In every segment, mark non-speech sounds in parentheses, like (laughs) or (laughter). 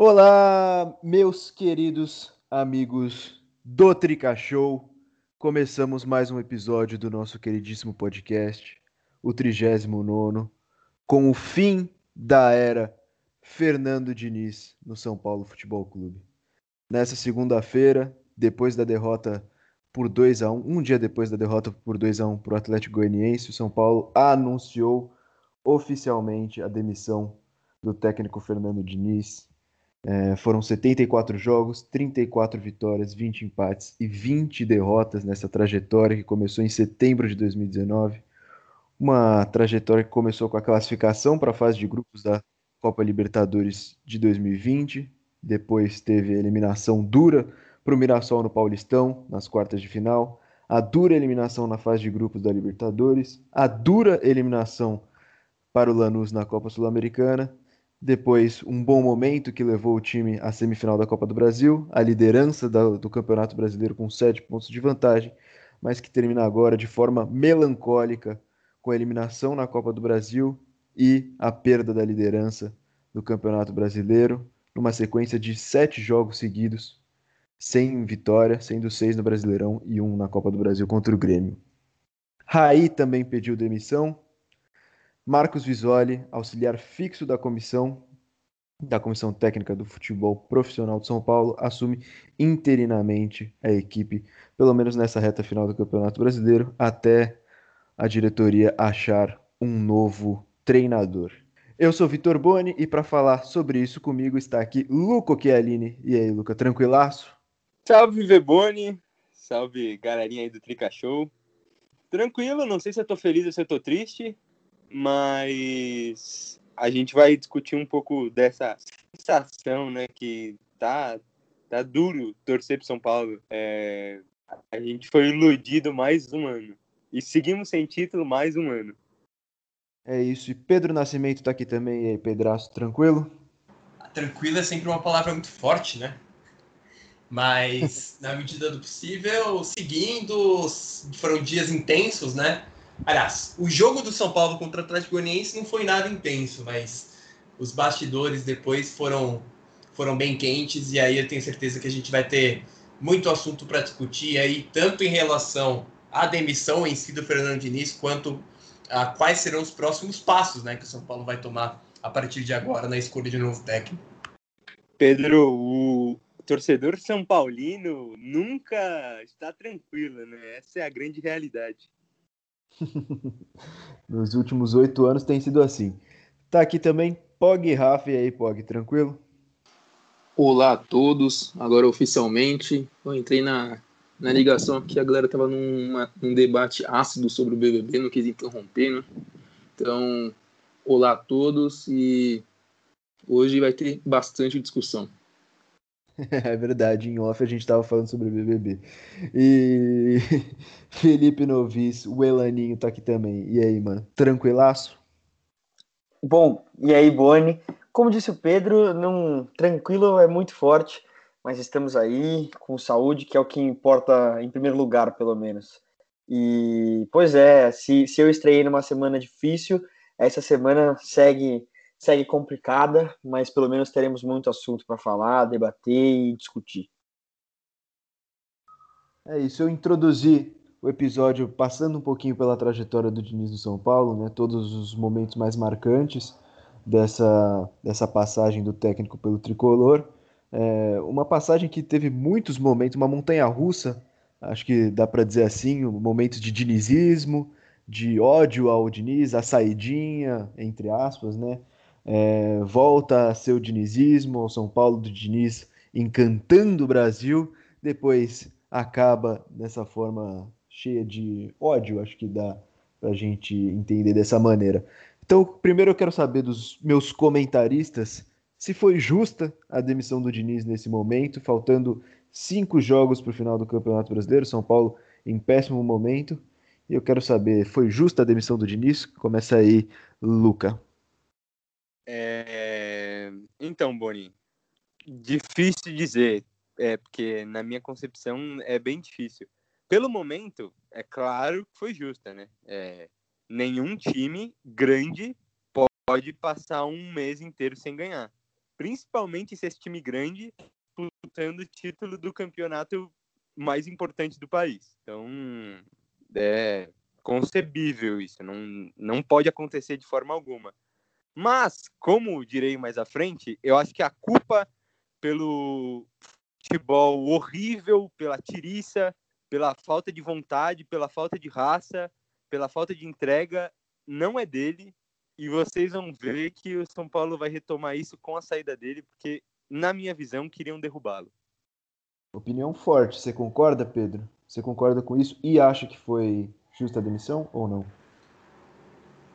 Olá, meus queridos amigos do Trica Show. Começamos mais um episódio do nosso queridíssimo podcast, o 39, com o fim da era Fernando Diniz no São Paulo Futebol Clube. Nessa segunda-feira, depois da derrota por 2 a 1 um dia depois da derrota por 2 a 1 para o Atlético Goianiense, o São Paulo anunciou oficialmente a demissão do técnico Fernando Diniz. É, foram 74 jogos, 34 vitórias, 20 empates e 20 derrotas nessa trajetória que começou em setembro de 2019. Uma trajetória que começou com a classificação para a fase de grupos da Copa Libertadores de 2020, depois teve a eliminação dura para o Mirassol no Paulistão, nas quartas de final, a dura eliminação na fase de grupos da Libertadores, a dura eliminação para o Lanús na Copa Sul-Americana, depois um bom momento que levou o time à semifinal da Copa do Brasil, a liderança do, do Campeonato Brasileiro com sete pontos de vantagem, mas que termina agora de forma melancólica com a eliminação na Copa do Brasil e a perda da liderança do Campeonato Brasileiro, numa sequência de sete jogos seguidos, sem vitória, sendo seis no Brasileirão e um na Copa do Brasil contra o Grêmio. Raí também pediu demissão. Marcos Visoli, auxiliar fixo da comissão da Comissão Técnica do Futebol Profissional de São Paulo, assume interinamente a equipe, pelo menos nessa reta final do Campeonato Brasileiro, até a diretoria achar um novo treinador. Eu sou Vitor Boni e para falar sobre isso comigo está aqui Luca Chialini. E aí, Luca, tranquilaço? Salve, Veboni. Salve, galerinha aí do Trica Show. Tranquilo, não sei se eu tô feliz ou se eu tô triste, mas a gente vai discutir um pouco dessa sensação, né, que tá, tá duro torcer pro São Paulo. É, a gente foi iludido mais um ano. E seguimos sem título mais um ano. É isso. E Pedro Nascimento tá aqui também. E aí, Pedraço, tranquilo? Tranquilo é sempre uma palavra muito forte, né? Mas, (laughs) na medida do possível, seguindo, foram dias intensos, né? Aliás, o jogo do São Paulo contra o Atlético Goianiense não foi nada intenso, mas os bastidores depois foram, foram bem quentes e aí eu tenho certeza que a gente vai ter muito assunto para discutir aí, tanto em relação à demissão em si do Fernando Diniz, quanto a quais serão os próximos passos né, que o São Paulo vai tomar a partir de agora na escolha de novo técnico. Pedro, o torcedor São Paulino nunca está tranquilo, né? Essa é a grande realidade. (laughs) Nos últimos oito anos tem sido assim. Tá aqui também Pog Rafa, e aí, Pog, tranquilo? Olá a todos, agora oficialmente. Eu entrei na na ligação aqui a galera tava numa, num debate ácido sobre o BBB, não quis interromper, né? Então, olá a todos e hoje vai ter bastante discussão. (laughs) É verdade, em off a gente estava falando sobre o BBB. E (laughs) Felipe Novis, o Elaninho tá aqui também. E aí, mano? Tranquilaço? Bom, e aí, Boni? Como disse o Pedro, não, tranquilo é muito forte mas estamos aí com saúde, que é o que importa em primeiro lugar, pelo menos. E, pois é, se, se eu estreiei numa semana difícil, essa semana segue segue complicada, mas pelo menos teremos muito assunto para falar, debater e discutir. É isso, eu introduzi o episódio passando um pouquinho pela trajetória do Diniz do São Paulo, né, todos os momentos mais marcantes dessa, dessa passagem do técnico pelo tricolor. É, uma passagem que teve muitos momentos, uma montanha russa, acho que dá para dizer assim, momentos de dinizismo, de ódio ao Diniz, a saidinha, entre aspas, né? É, volta a ser o dinizismo, o São Paulo do Diniz encantando o Brasil, depois acaba dessa forma cheia de ódio, acho que dá para a gente entender dessa maneira. Então, primeiro eu quero saber dos meus comentaristas se foi justa a demissão do Diniz nesse momento, faltando cinco jogos para o final do Campeonato Brasileiro, São Paulo em péssimo momento. E eu quero saber, foi justa a demissão do Diniz? Começa aí, Luca. É... Então, Boni, difícil dizer, é, porque na minha concepção é bem difícil. Pelo momento, é claro que foi justa, né? É, nenhum time grande pode passar um mês inteiro sem ganhar. principalmente se esse time grande disputando o título do campeonato mais importante do país. Então, é concebível isso, não, não pode acontecer de forma alguma. Mas, como direi mais à frente, eu acho que a culpa pelo futebol horrível, pela tiriça, pela falta de vontade, pela falta de raça, pela falta de entrega, não é dele. E vocês vão ver que o São Paulo vai retomar isso com a saída dele, porque, na minha visão, queriam derrubá-lo. Opinião forte. Você concorda, Pedro? Você concorda com isso e acha que foi justa a demissão ou não?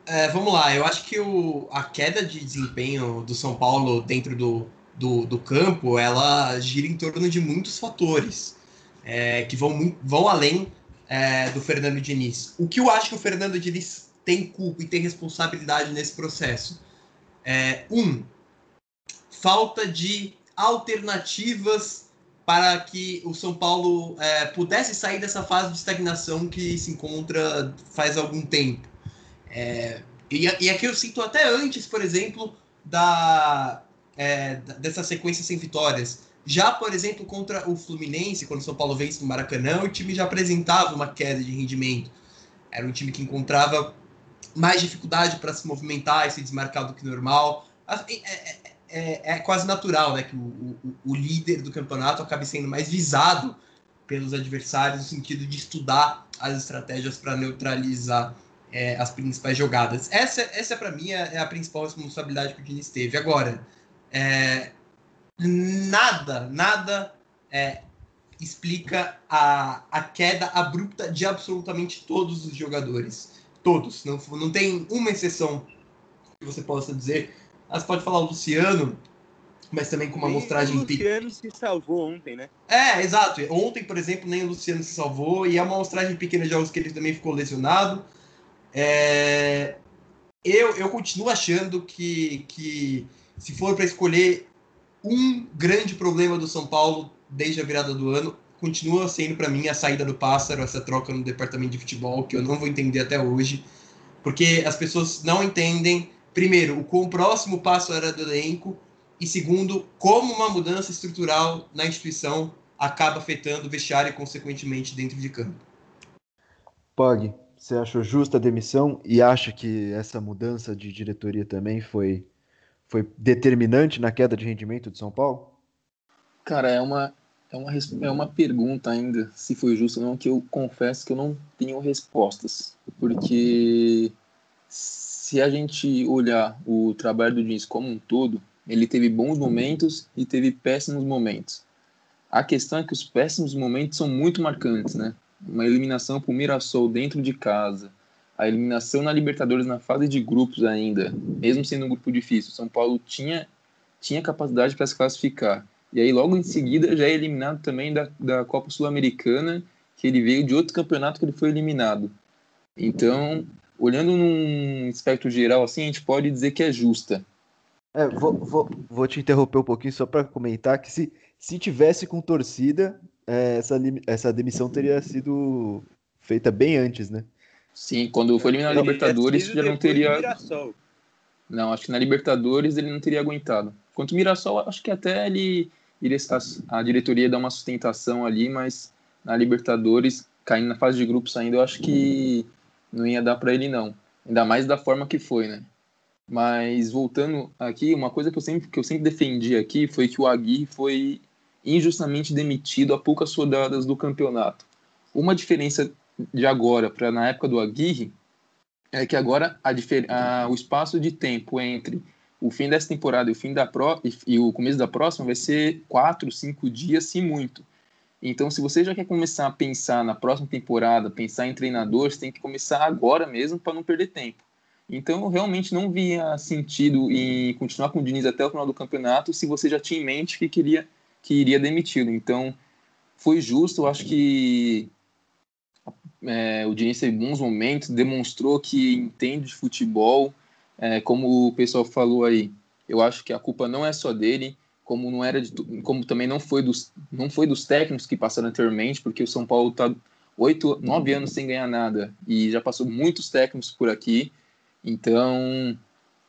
É, vamos lá, eu acho que o, a queda de desempenho do São Paulo dentro do, do, do campo, ela gira em torno de muitos fatores é, que vão, vão além é, do Fernando Diniz. O que eu acho que o Fernando Diniz tem culpa e tem responsabilidade nesse processo? É, um, falta de alternativas para que o São Paulo é, pudesse sair dessa fase de estagnação que se encontra faz algum tempo. É, e, e, aqui eu sinto até antes, por exemplo, da, é, dessa sequência sem vitórias. Já, por exemplo, contra o Fluminense, quando o São Paulo vence no Maracanã, o time já apresentava uma queda de rendimento. Era um time que encontrava mais dificuldade para se movimentar e se desmarcar do que normal. É, é, é, é quase natural né, que o, o, o, líder do campeonato acabe sendo mais visado pelos adversários no sentido de estudar as estratégias para neutralizar é, as principais jogadas. Essa, essa para mim, é, é a principal responsabilidade que o Diniz teve. Agora, é, nada, nada é, explica a, a queda abrupta de absolutamente todos os jogadores. Todos. Não, não tem uma exceção que você possa dizer. Ah, você pode falar o Luciano, mas também com uma amostragem... O Luciano se salvou ontem, né? É, exato. Ontem, por exemplo, nem o Luciano se salvou, e é uma amostragem pequena de jogos que ele também ficou lesionado. É, eu, eu continuo achando que, que se for para escolher um grande problema do São Paulo desde a virada do ano, continua sendo para mim a saída do Pássaro, essa troca no departamento de futebol, que eu não vou entender até hoje, porque as pessoas não entendem, primeiro, o quão próximo o Pássaro era do elenco, e segundo, como uma mudança estrutural na instituição acaba afetando o vestiário e, consequentemente, dentro de campo. Pog, você achou justa a demissão e acha que essa mudança de diretoria também foi, foi determinante na queda de rendimento de São Paulo? Cara, é uma, é uma, é uma pergunta ainda, se foi justo ou não, que eu confesso que eu não tenho respostas. Porque se a gente olhar o trabalho do Diniz como um todo, ele teve bons momentos e teve péssimos momentos. A questão é que os péssimos momentos são muito marcantes, né? Uma eliminação para o Mirassol dentro de casa, a eliminação na Libertadores na fase de grupos ainda, mesmo sendo um grupo difícil, São Paulo tinha, tinha capacidade para se classificar. E aí logo em seguida já é eliminado também da, da Copa Sul-Americana, que ele veio de outro campeonato que ele foi eliminado. Então, olhando num espectro geral assim, a gente pode dizer que é justa. É, vou, vou, vou te interromper um pouquinho só para comentar que se, se tivesse com torcida, é, essa, essa demissão teria sido feita bem antes, né? Sim, quando foi eliminado na Libertadores já não teria. Não, acho que na Libertadores ele não teria aguentado. Quanto o Mirassol, acho que até ele iria a diretoria dar uma sustentação ali, mas na Libertadores, caindo na fase de grupos ainda, eu acho que não ia dar para ele não. Ainda mais da forma que foi, né? Mas voltando aqui, uma coisa que eu sempre que eu sempre defendi aqui foi que o Aguirre foi injustamente demitido a poucas rodadas do campeonato. Uma diferença de agora para na época do Aguirre é que agora a, a, o espaço de tempo entre o fim dessa temporada e o fim da pro, e, e, o começo da próxima vai ser quatro, cinco dias, se muito. Então, se você já quer começar a pensar na próxima temporada, pensar em treinador, você tem que começar agora mesmo para não perder tempo. Então, eu realmente não via sentido em continuar com o Diniz até o final do campeonato se você já tinha em mente que queria que iria demiti-lo. Então, foi justo, eu acho que é, o Diniz teve bons momentos, demonstrou que entende de futebol, é, como o pessoal falou aí. Eu acho que a culpa não é só dele, como não era de, como também não foi dos não foi dos técnicos que passaram anteriormente, porque o São Paulo está oito, nove anos sem ganhar nada e já passou muitos técnicos por aqui. Então,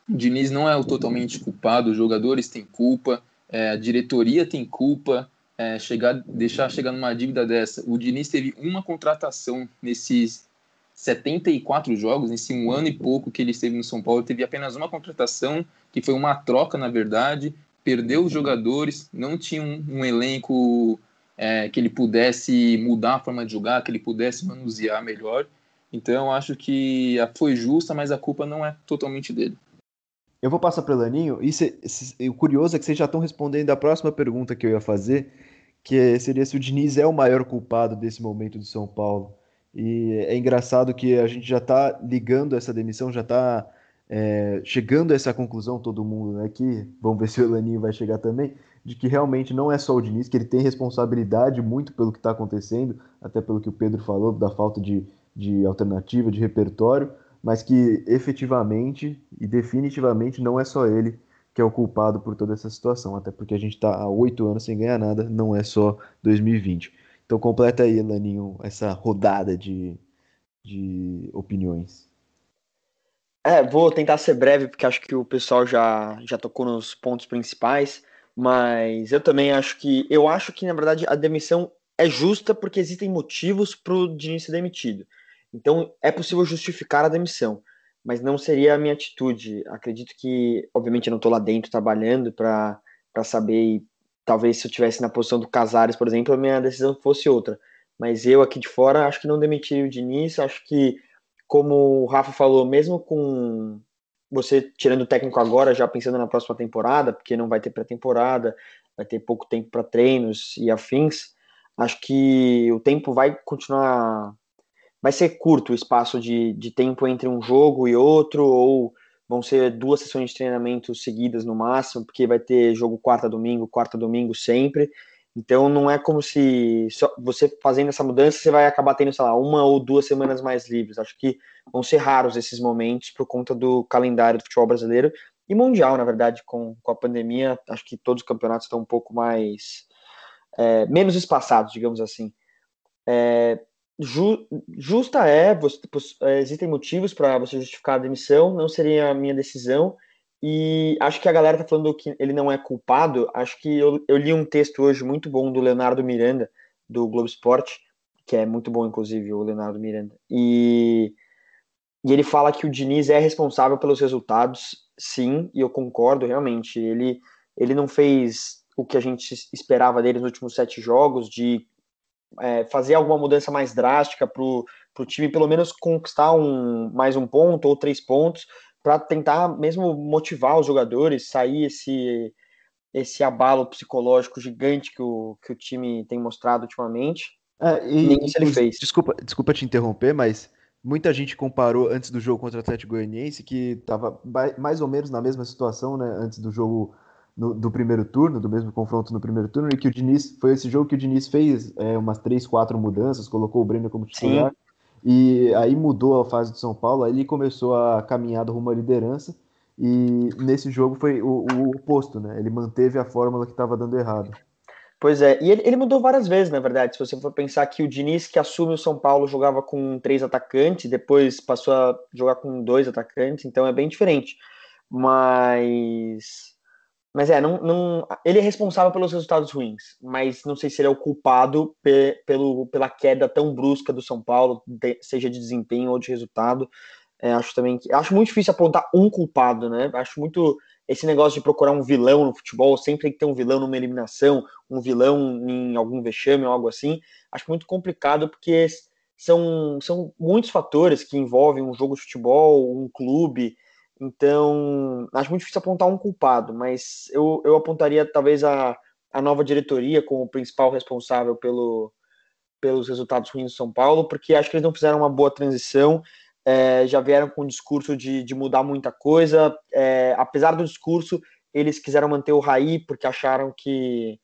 o Diniz não é o totalmente culpado, os jogadores têm culpa, é, a diretoria tem culpa, é, chegar, deixar chegar numa dívida dessa. O Diniz teve uma contratação nesses 74 jogos, nesse um ano e pouco que ele esteve no São Paulo, teve apenas uma contratação, que foi uma troca, na verdade, perdeu os jogadores, não tinha um, um elenco é, que ele pudesse mudar a forma de jogar, que ele pudesse manusear melhor. Então, acho que foi justa, mas a culpa não é totalmente dele. Eu vou passar para o Laninho, e cê, cê, o curioso é que vocês já estão respondendo a próxima pergunta que eu ia fazer, que seria se o Diniz é o maior culpado desse momento do São Paulo. E é engraçado que a gente já está ligando essa demissão, já está é, chegando a essa conclusão, todo mundo, né? Vamos ver se o Elaninho vai chegar também, de que realmente não é só o Diniz, que ele tem responsabilidade muito pelo que está acontecendo, até pelo que o Pedro falou, da falta de, de alternativa, de repertório, mas que efetivamente e definitivamente não é só ele que é o culpado por toda essa situação, até porque a gente está há oito anos sem ganhar nada, não é só 2020. Então completa aí, Laninho, essa rodada de, de opiniões. É, vou tentar ser breve, porque acho que o pessoal já, já tocou nos pontos principais, mas eu também acho que. Eu acho que, na verdade, a demissão é justa porque existem motivos para o Diniz ser demitido. Então é possível justificar a demissão, mas não seria a minha atitude. Acredito que, obviamente, eu não estou lá dentro trabalhando para saber talvez se eu tivesse na posição do Casares, por exemplo, a minha decisão fosse outra. Mas eu aqui de fora acho que não demitiria o Diniz, acho que, como o Rafa falou, mesmo com você tirando o técnico agora, já pensando na próxima temporada, porque não vai ter pré-temporada, vai ter pouco tempo para treinos e afins, acho que o tempo vai continuar. Vai ser curto o espaço de, de tempo entre um jogo e outro, ou vão ser duas sessões de treinamento seguidas no máximo, porque vai ter jogo quarta domingo, quarta domingo sempre. Então não é como se você fazendo essa mudança você vai acabar tendo, sei lá, uma ou duas semanas mais livres. Acho que vão ser raros esses momentos por conta do calendário do futebol brasileiro e mundial, na verdade, com, com a pandemia. Acho que todos os campeonatos estão um pouco mais é, menos espaçados, digamos assim. É, Ju, justa é, você, é, existem motivos para você justificar a demissão, não seria a minha decisão. E acho que a galera tá falando que ele não é culpado. Acho que eu, eu li um texto hoje muito bom do Leonardo Miranda, do Globo Esporte, que é muito bom, inclusive, o Leonardo Miranda. E, e ele fala que o Diniz é responsável pelos resultados, sim, e eu concordo, realmente. Ele, ele não fez o que a gente esperava dele nos últimos sete jogos, de é, fazer alguma mudança mais drástica para o time pelo menos conquistar um, mais um ponto ou três pontos para tentar mesmo motivar os jogadores, sair esse esse abalo psicológico gigante que o, que o time tem mostrado ultimamente. É, e, Nem isso ele fez. Desculpa, desculpa te interromper, mas muita gente comparou antes do jogo contra o Atlético Goianiense, que estava mais ou menos na mesma situação, né, antes do jogo no, do primeiro turno, do mesmo confronto no primeiro turno, e que o Diniz foi esse jogo que o Diniz fez é, umas três, quatro mudanças, colocou o Brenner como titular, Sim. e aí mudou a fase do São Paulo, aí ele começou a caminhada rumo à liderança, e nesse jogo foi o, o oposto, né? Ele manteve a fórmula que estava dando errado. Pois é, e ele, ele, mudou várias vezes, na verdade. Se você for pensar que o Diniz, que assume o São Paulo, jogava com três atacantes, depois passou a jogar com dois atacantes, então é bem diferente. Mas mas é, não, não, ele é responsável pelos resultados ruins, mas não sei se ele é o culpado pe, pelo, pela queda tão brusca do São Paulo, de, seja de desempenho ou de resultado. É, acho também que acho muito difícil apontar um culpado, né? Acho muito esse negócio de procurar um vilão no futebol, sempre tem que ter um vilão numa eliminação, um vilão em algum vexame ou algo assim. Acho muito complicado porque são, são muitos fatores que envolvem um jogo de futebol, um clube, então, acho muito difícil apontar um culpado, mas eu, eu apontaria talvez a, a nova diretoria como o principal responsável pelo, pelos resultados ruins do São Paulo, porque acho que eles não fizeram uma boa transição, é, já vieram com o discurso de, de mudar muita coisa, é, apesar do discurso, eles quiseram manter o Raí, porque acharam que,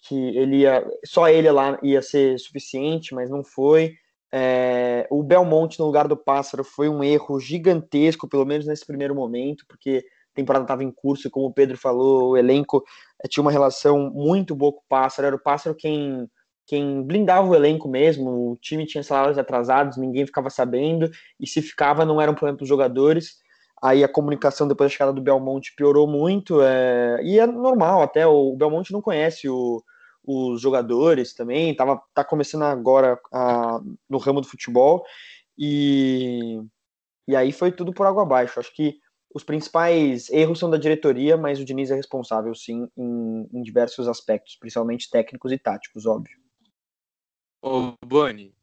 que ele ia, só ele lá ia ser suficiente, mas não foi. É, o Belmonte no lugar do Pássaro foi um erro gigantesco, pelo menos nesse primeiro momento, porque a temporada estava em curso e, como o Pedro falou, o elenco é, tinha uma relação muito boa com o Pássaro. Era o Pássaro quem, quem blindava o elenco mesmo. O time tinha salários atrasados, ninguém ficava sabendo, e se ficava, não era um problema para os jogadores. aí a comunicação depois da chegada do Belmonte piorou muito, é, e é normal até, o Belmonte não conhece o, os jogadores também, tava, tá começando agora a, no ramo do futebol, e, e aí foi tudo por água abaixo. Acho que os principais erros são da diretoria, mas o Diniz é responsável, sim, em, em diversos aspectos, principalmente técnicos e táticos, óbvio. Ô, Boni.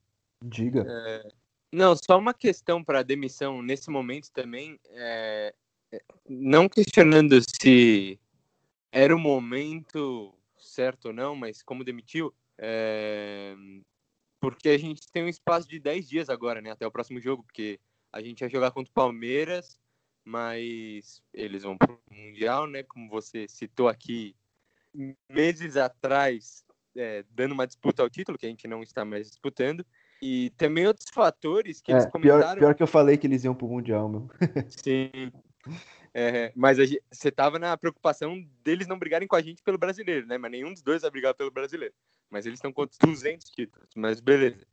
Diga. É, não, só uma questão para demissão nesse momento também. É, não questionando se era o momento certo ou não, mas como demitiu, é, porque a gente tem um espaço de 10 dias agora, né, até o próximo jogo, porque a gente vai jogar contra o Palmeiras, mas eles vão para o Mundial, né, como você citou aqui, meses atrás, é, dando uma disputa ao título, que a gente não está mais disputando, e também outros fatores que é, eles comentaram... Pior, pior que eu falei que eles iam para o Mundial, meu. Sim, (laughs) é, mas gente, você tava na preocupação deles não brigarem com a gente pelo brasileiro, né? Mas nenhum dos dois vai brigar pelo brasileiro. Mas eles estão com 200 títulos, mas beleza.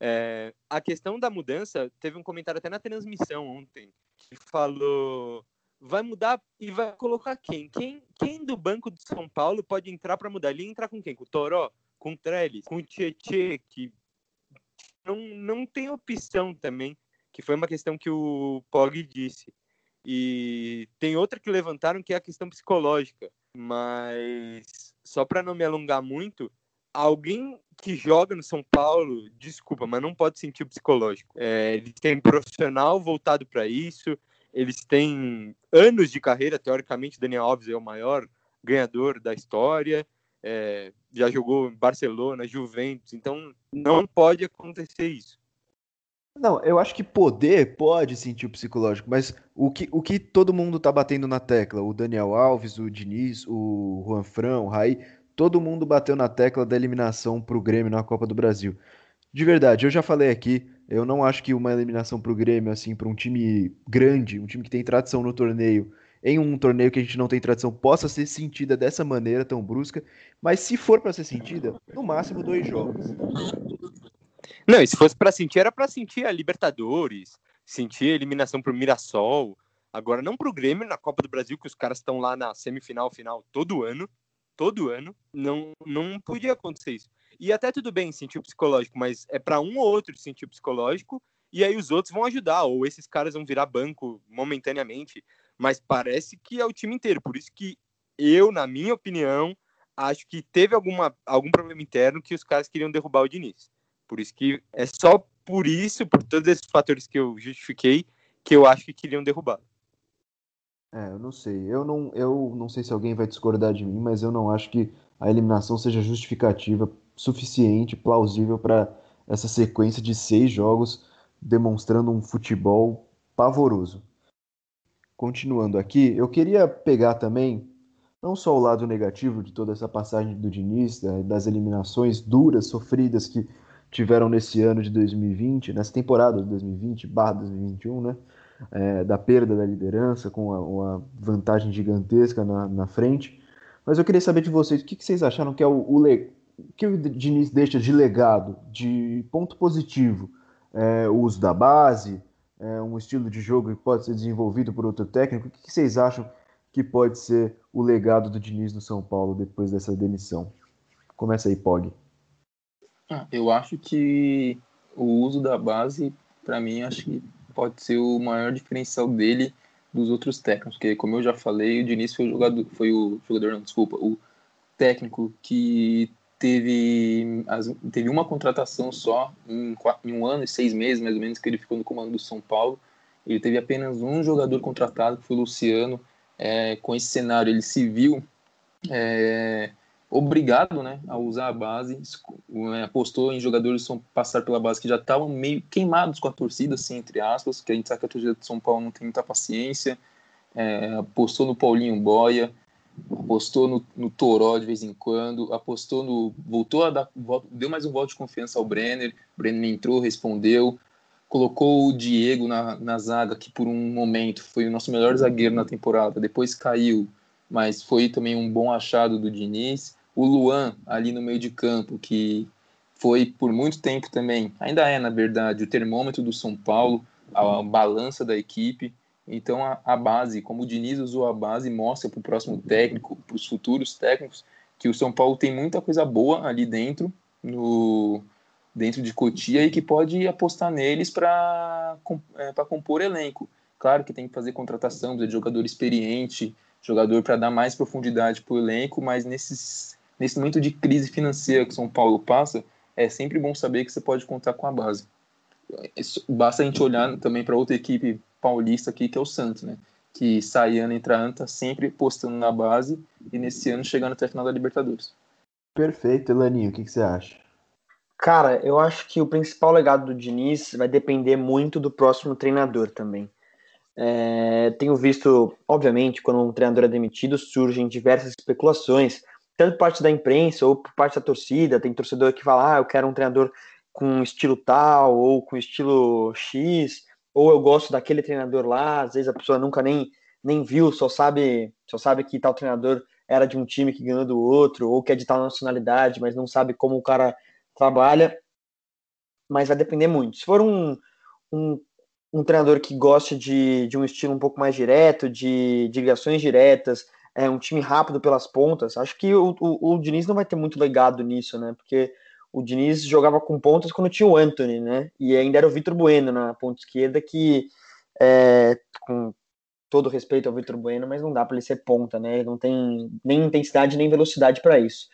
É, a questão da mudança, teve um comentário até na transmissão ontem, que falou: vai mudar e vai colocar quem? Quem, quem do Banco de São Paulo pode entrar para mudar? Ele entrar com quem? Com o Toró? Com o Trellis? Com o Tietê? Que não, não tem opção também, que foi uma questão que o Pog disse. E tem outra que levantaram que é a questão psicológica. Mas só para não me alongar muito, alguém que joga no São Paulo, desculpa, mas não pode sentir o psicológico. É, eles têm profissional voltado para isso, eles têm anos de carreira, teoricamente, Daniel Alves é o maior ganhador da história, é, já jogou em Barcelona, Juventus, então não pode acontecer isso. Não, eu acho que poder pode sentir o psicológico, mas o que, o que todo mundo tá batendo na tecla, o Daniel Alves, o Diniz, o Juan Fran, o Raí, todo mundo bateu na tecla da eliminação pro Grêmio na Copa do Brasil. De verdade, eu já falei aqui, eu não acho que uma eliminação pro Grêmio, assim, para um time grande, um time que tem tradição no torneio, em um torneio que a gente não tem tradição, possa ser sentida dessa maneira tão brusca, mas se for para ser sentida, no máximo dois jogos. Não, e se fosse para sentir, era para sentir a Libertadores, sentir a eliminação pro Mirassol. Agora, não pro Grêmio na Copa do Brasil, que os caras estão lá na semifinal, final todo ano. Todo ano. Não, não podia acontecer isso. E até tudo bem sentir o psicológico, mas é para um ou outro sentir o psicológico, e aí os outros vão ajudar, ou esses caras vão virar banco momentaneamente. Mas parece que é o time inteiro. Por isso que eu, na minha opinião, acho que teve alguma, algum problema interno que os caras queriam derrubar o Diniz. Por isso que é só por isso, por todos esses fatores que eu justifiquei, que eu acho que queriam derrubar. É, eu não sei. Eu não, eu não sei se alguém vai discordar de mim, mas eu não acho que a eliminação seja justificativa suficiente, plausível para essa sequência de seis jogos demonstrando um futebol pavoroso. Continuando aqui, eu queria pegar também não só o lado negativo de toda essa passagem do Diniz, das eliminações duras, sofridas que tiveram nesse ano de 2020, nessa temporada de 2020 barra 2021, né? É, da perda da liderança, com uma, uma vantagem gigantesca na, na, frente. Mas eu queria saber de vocês, o que, que vocês acharam que é o, o, le... que o Diniz deixa de legado, de ponto positivo? É, o uso da base, é, um estilo de jogo que pode ser desenvolvido por outro técnico. O que, que vocês acham que pode ser o legado do Diniz no São Paulo depois dessa demissão? Começa aí, Pog. Ah, eu acho que o uso da base, para mim, acho que pode ser o maior diferencial dele dos outros técnicos, porque como eu já falei, o Diniz foi o jogador, foi o jogador, não, desculpa, o técnico que teve, as, teve uma contratação só em, em, um ano e seis meses, mais ou menos, que ele ficou no comando do São Paulo. Ele teve apenas um jogador contratado, que foi o Luciano. É, com esse cenário, ele se viu é, obrigado né, a usar a base, né, apostou em jogadores que passar pela base que já estavam meio queimados com a torcida, assim, entre aspas, que a gente sabe que a torcida de São Paulo não tem muita paciência, é, apostou no Paulinho Boia, apostou no, no Toró de vez em quando, apostou no. voltou a dar. deu mais um voto de confiança ao Brenner, o Brenner entrou, respondeu, colocou o Diego na, na zaga, que por um momento foi o nosso melhor zagueiro na temporada, depois caiu, mas foi também um bom achado do Diniz o Luan ali no meio de campo, que foi por muito tempo também, ainda é na verdade, o termômetro do São Paulo, a balança da equipe. Então a, a base, como o Diniz usou a base, mostra para o próximo técnico, para os futuros técnicos, que o São Paulo tem muita coisa boa ali dentro, no dentro de Cotia e que pode apostar neles para é, compor elenco. Claro que tem que fazer contratação de jogador experiente, jogador para dar mais profundidade para o elenco, mas nesses, nesse momento de crise financeira que o São Paulo passa, é sempre bom saber que você pode contar com a base. Basta a gente olhar também para outra equipe paulista aqui, que é o Santos, né? Que sai ano entra ano, tá sempre postando na base e nesse ano chegando até a final da Libertadores. Perfeito, Elaninho, o que, que você acha? Cara, eu acho que o principal legado do Diniz vai depender muito do próximo treinador também. É, tenho visto, obviamente, quando um treinador é demitido, surgem diversas especulações, tanto parte da imprensa ou por parte da torcida. Tem torcedor que fala, ah, eu quero um treinador com estilo tal ou com estilo X, ou eu gosto daquele treinador lá. Às vezes a pessoa nunca nem, nem viu, só sabe, só sabe que tal treinador era de um time que ganhou do outro, ou que é de tal nacionalidade, mas não sabe como o cara trabalha. Mas vai depender muito. Se for um, um um treinador que goste de, de um estilo um pouco mais direto, de, de ligações diretas, é um time rápido pelas pontas. Acho que o, o, o Diniz não vai ter muito legado nisso, né? Porque o Diniz jogava com pontas quando tinha o Anthony, né? E ainda era o Vitor Bueno na ponta esquerda, que, é, com todo respeito ao Vitor Bueno, mas não dá para ele ser ponta, né? Ele não tem nem intensidade nem velocidade para isso.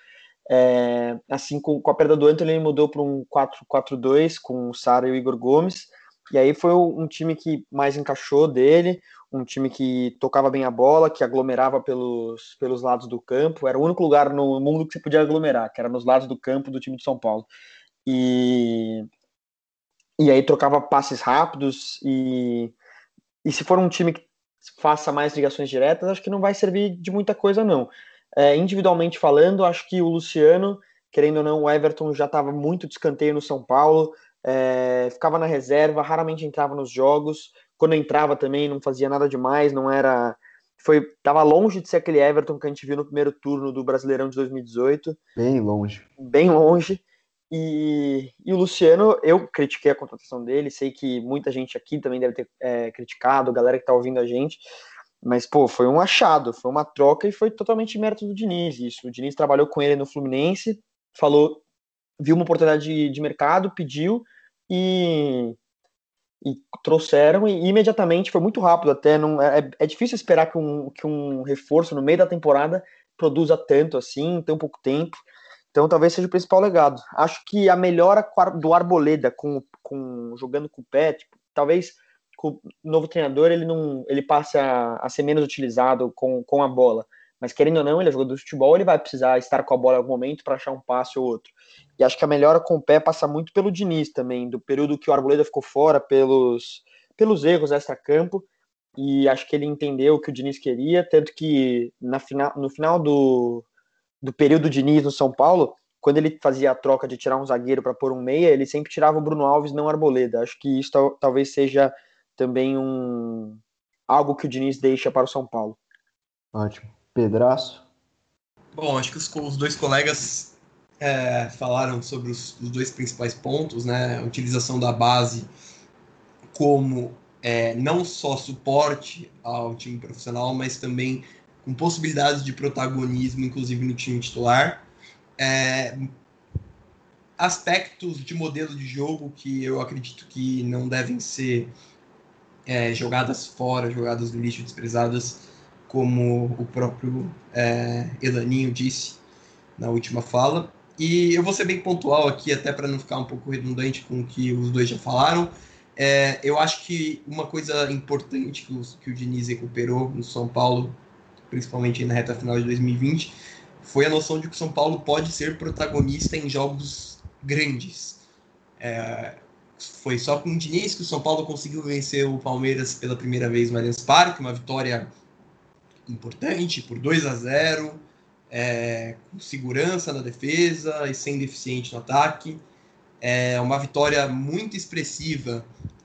É, assim, com, com, a perda do Anthony, ele mudou para um 4-4-2 com o Sara e o Igor Gomes. E aí foi um time que mais encaixou dele, um time que tocava bem a bola, que aglomerava pelos, pelos lados do campo. Era o único lugar no mundo que você podia aglomerar, que era nos lados do campo do time de São Paulo. E, e aí trocava passes rápidos e, e se for um time que faça mais ligações diretas, acho que não vai servir de muita coisa, não. É, individualmente falando, acho que o Luciano, querendo ou não, o Everton já estava muito de escanteio no São Paulo, é, ficava na reserva, raramente entrava nos jogos. Quando entrava também não fazia nada demais, não era. Foi, tava longe de ser aquele Everton que a gente viu no primeiro turno do Brasileirão de 2018. Bem longe. Bem longe. E, e o Luciano, eu critiquei a contratação dele, sei que muita gente aqui também deve ter é, criticado, a galera que tá ouvindo a gente, mas, pô, foi um achado, foi uma troca e foi totalmente mérito do Diniz. Isso. O Diniz trabalhou com ele no Fluminense, falou viu uma oportunidade de, de mercado, pediu e, e trouxeram e imediatamente foi muito rápido até não é, é difícil esperar que um, que um reforço no meio da temporada produza tanto assim em tão pouco tempo. Então talvez seja o principal legado. Acho que a melhora do Arboleda com, com jogando com o pé tipo, talvez com o novo treinador ele não ele passe a, a ser menos utilizado com, com a bola. Mas querendo ou não, ele é jogador de futebol, ele vai precisar estar com a bola em algum momento para achar um passe ou outro. E acho que a melhora com o pé passa muito pelo Diniz também, do período que o Arboleda ficou fora, pelos, pelos erros extra-campo. E acho que ele entendeu o que o Diniz queria, tanto que na final, no final do, do período Diniz no São Paulo, quando ele fazia a troca de tirar um zagueiro para pôr um meia, ele sempre tirava o Bruno Alves, não Arboleda. Acho que isso talvez seja também um algo que o Diniz deixa para o São Paulo. Ótimo. Pedraço? Bom, acho que os, os dois colegas é, falaram sobre os, os, dois principais pontos, né? A utilização da base como é, não só suporte ao time profissional, mas também com possibilidades de protagonismo, inclusive no time titular. É, aspectos de modelo de jogo que eu acredito que não devem ser é, jogadas fora, jogadas no lixo, desprezadas como o próprio é, Elaninho disse na última fala. E eu vou ser bem pontual aqui, até para não ficar um pouco redundante com o que os dois já falaram. É, eu acho que uma coisa importante que o, que o Diniz recuperou no São Paulo, principalmente na reta final de 2020, foi a noção de que o São Paulo pode ser protagonista em jogos grandes. É, foi só com o Diniz que o São Paulo conseguiu vencer o Palmeiras pela primeira vez no Allianz Parque, uma vitória importante, por 2 a 0 é, com segurança na defesa e sem deficiente no ataque. É uma vitória muito expressiva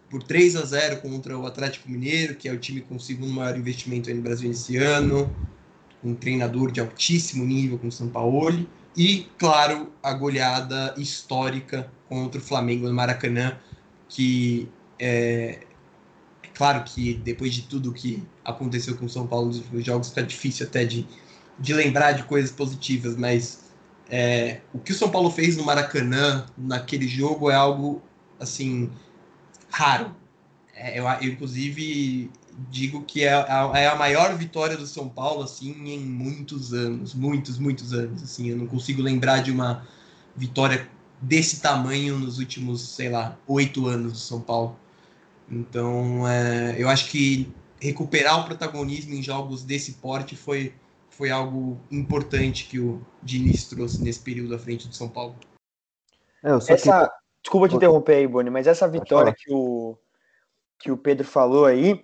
por 3 a 0 contra o Atlético Mineiro, que é o time com o segundo maior investimento no Brasil esse ano, um treinador de altíssimo nível com o Sampaoli, e, claro, a goleada histórica contra o Flamengo no Maracanã, que é, claro que depois de tudo que aconteceu com o São Paulo nos jogos, está difícil até de, de lembrar de coisas positivas, mas é, o que o São Paulo fez no Maracanã, naquele jogo, é algo, assim, raro. É, eu, eu, inclusive, digo que é a, é a maior vitória do São Paulo, assim, em muitos anos, muitos, muitos anos, assim, eu não consigo lembrar de uma vitória desse tamanho nos últimos, sei lá, oito anos do São Paulo. Então, é, eu acho que recuperar o protagonismo em jogos desse porte foi, foi algo importante que o Diniz trouxe nesse período à frente do São Paulo. É, essa, que... Desculpa te interromper aí, Boni, mas essa vitória que o, que o Pedro falou aí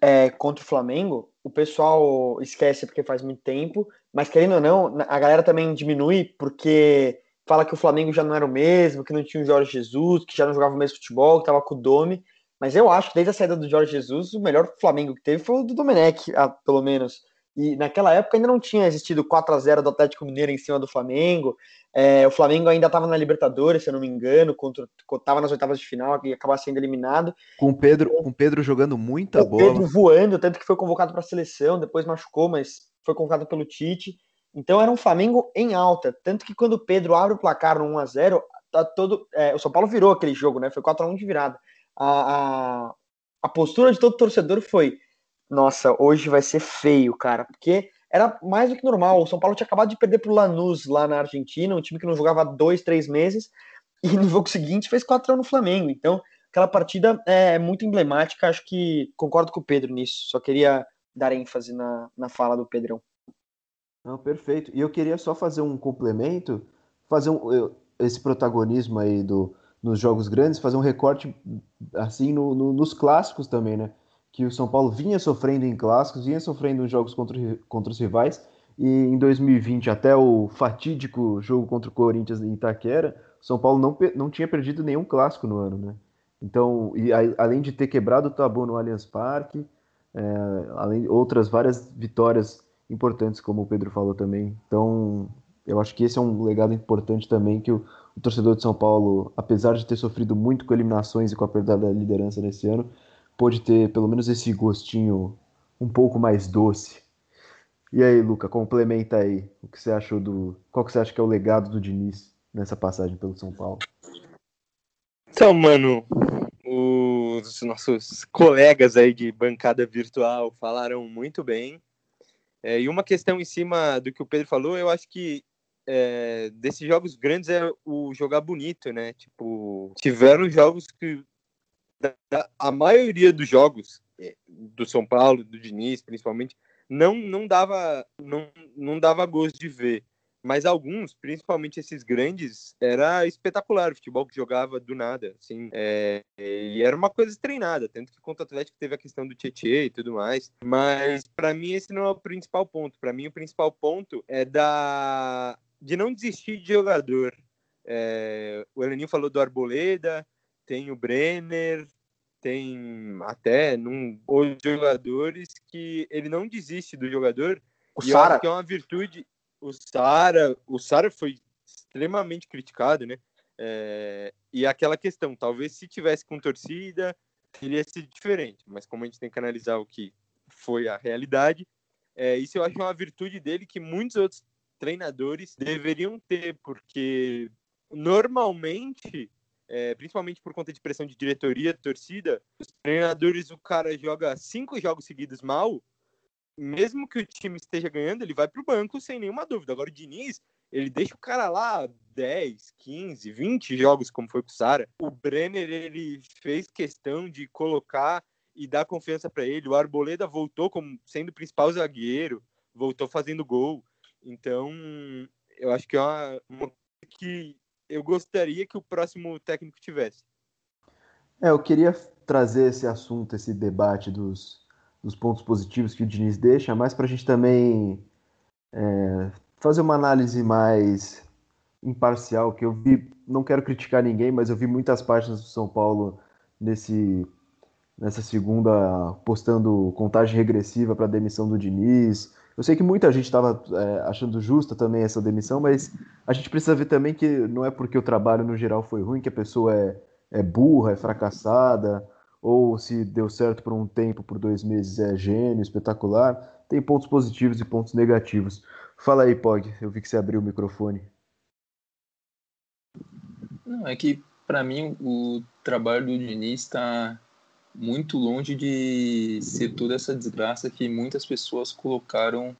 é, contra o Flamengo, o pessoal esquece porque faz muito tempo, mas querendo ou não, a galera também diminui porque fala que o Flamengo já não era o mesmo, que não tinha o Jorge Jesus, que já não jogava o mesmo futebol, que tava com o Domi. Mas eu acho que desde a saída do Jorge Jesus, o melhor Flamengo que teve foi o do Domenech, ah, pelo menos. E naquela época ainda não tinha existido 4 a 0 do Atlético Mineiro em cima do Flamengo. É, o Flamengo ainda estava na Libertadores, se eu não me engano, estava nas oitavas de final e acaba sendo eliminado. Com o Pedro, com Pedro jogando muita o bola. Pedro voando, tanto que foi convocado para a seleção, depois machucou, mas foi convocado pelo Tite. Então era um Flamengo em alta, tanto que quando o Pedro abre o placar no 1 a 0, tá todo, é, o São Paulo virou aquele jogo, né? Foi 4 a 1 de virada. A, a, a postura de todo torcedor foi: nossa, hoje vai ser feio, cara, porque era mais do que normal. O São Paulo tinha acabado de perder para o Lanús lá na Argentina, um time que não jogava há dois, três meses, (laughs) e no jogo seguinte fez 4 anos no Flamengo. Então, aquela partida é muito emblemática. Acho que concordo com o Pedro nisso. Só queria dar ênfase na, na fala do Pedrão. Não, perfeito. E eu queria só fazer um complemento, fazer um, esse protagonismo aí do, nos jogos grandes, fazer um recorte assim no, no, nos clássicos também, né? Que o São Paulo vinha sofrendo em clássicos, vinha sofrendo em jogos contra, contra os rivais, e em 2020, até o fatídico jogo contra o Corinthians em Itaquera, o São Paulo não, não tinha perdido nenhum clássico no ano, né? Então, e a, além de ter quebrado o tabu no Allianz Parque, é, além outras várias vitórias importantes, como o Pedro falou também. Então, eu acho que esse é um legado importante também que o, o torcedor de São Paulo, apesar de ter sofrido muito com eliminações e com a perda da liderança nesse ano, pôde ter pelo menos esse gostinho um pouco mais doce. E aí, Luca, complementa aí o que você achou do. Qual que você acha que é o legado do Diniz nessa passagem pelo São Paulo? Então, mano, os nossos colegas aí de bancada virtual falaram muito bem. É, e uma questão em cima do que o Pedro falou, eu acho que é, desses jogos grandes é o jogar bonito, né? Tipo, tiveram jogos que a maioria dos jogos é, do São Paulo, do Diniz, principalmente, não, não dava não, não dava gosto de ver. Mas alguns, principalmente esses grandes, era espetacular o futebol que jogava do nada, assim, é, e era uma coisa treinada, tanto que contra o Atlético teve a questão do Tietchan e tudo mais, mas para mim esse não é o principal ponto, para mim o principal ponto é da de não desistir de jogador. É, o Eleninho falou do Arboleda, tem o Brenner, tem até num, os jogadores que ele não desiste do jogador. O Sara. que é uma virtude. O Sara, o Sara foi extremamente criticado, né? É, e aquela questão, talvez se tivesse com torcida, teria sido diferente. Mas como a gente tem que analisar o que foi a realidade, é, isso eu acho uma virtude dele que muitos outros treinadores deveriam ter, porque normalmente é, principalmente por conta de pressão de diretoria, torcida, os treinadores, o cara joga cinco jogos seguidos mal, mesmo que o time esteja ganhando, ele vai para o banco sem nenhuma dúvida. Agora o Diniz, ele deixa o cara lá 10, 15, 20 jogos, como foi com o Sara. O Brenner, ele fez questão de colocar e dar confiança para ele. O Arboleda voltou como sendo o principal zagueiro, voltou fazendo gol. Então, eu acho que é uma, uma que eu gostaria que o próximo técnico tivesse. É, eu queria trazer esse assunto, esse debate dos, dos pontos positivos que o Diniz deixa, mas para a gente também é, fazer uma análise mais imparcial, que eu vi, não quero criticar ninguém, mas eu vi muitas páginas do São Paulo nesse nessa segunda postando contagem regressiva para a demissão do Diniz, eu sei que muita gente estava é, achando justa também essa demissão, mas a gente precisa ver também que não é porque o trabalho no geral foi ruim que a pessoa é, é burra, é fracassada, ou se deu certo por um tempo, por dois meses, é gênio, espetacular. Tem pontos positivos e pontos negativos. Fala aí, Pog, eu vi que você abriu o microfone. Não, é que para mim o trabalho do Diniz está muito longe de ser toda essa desgraça que muitas pessoas colocaram,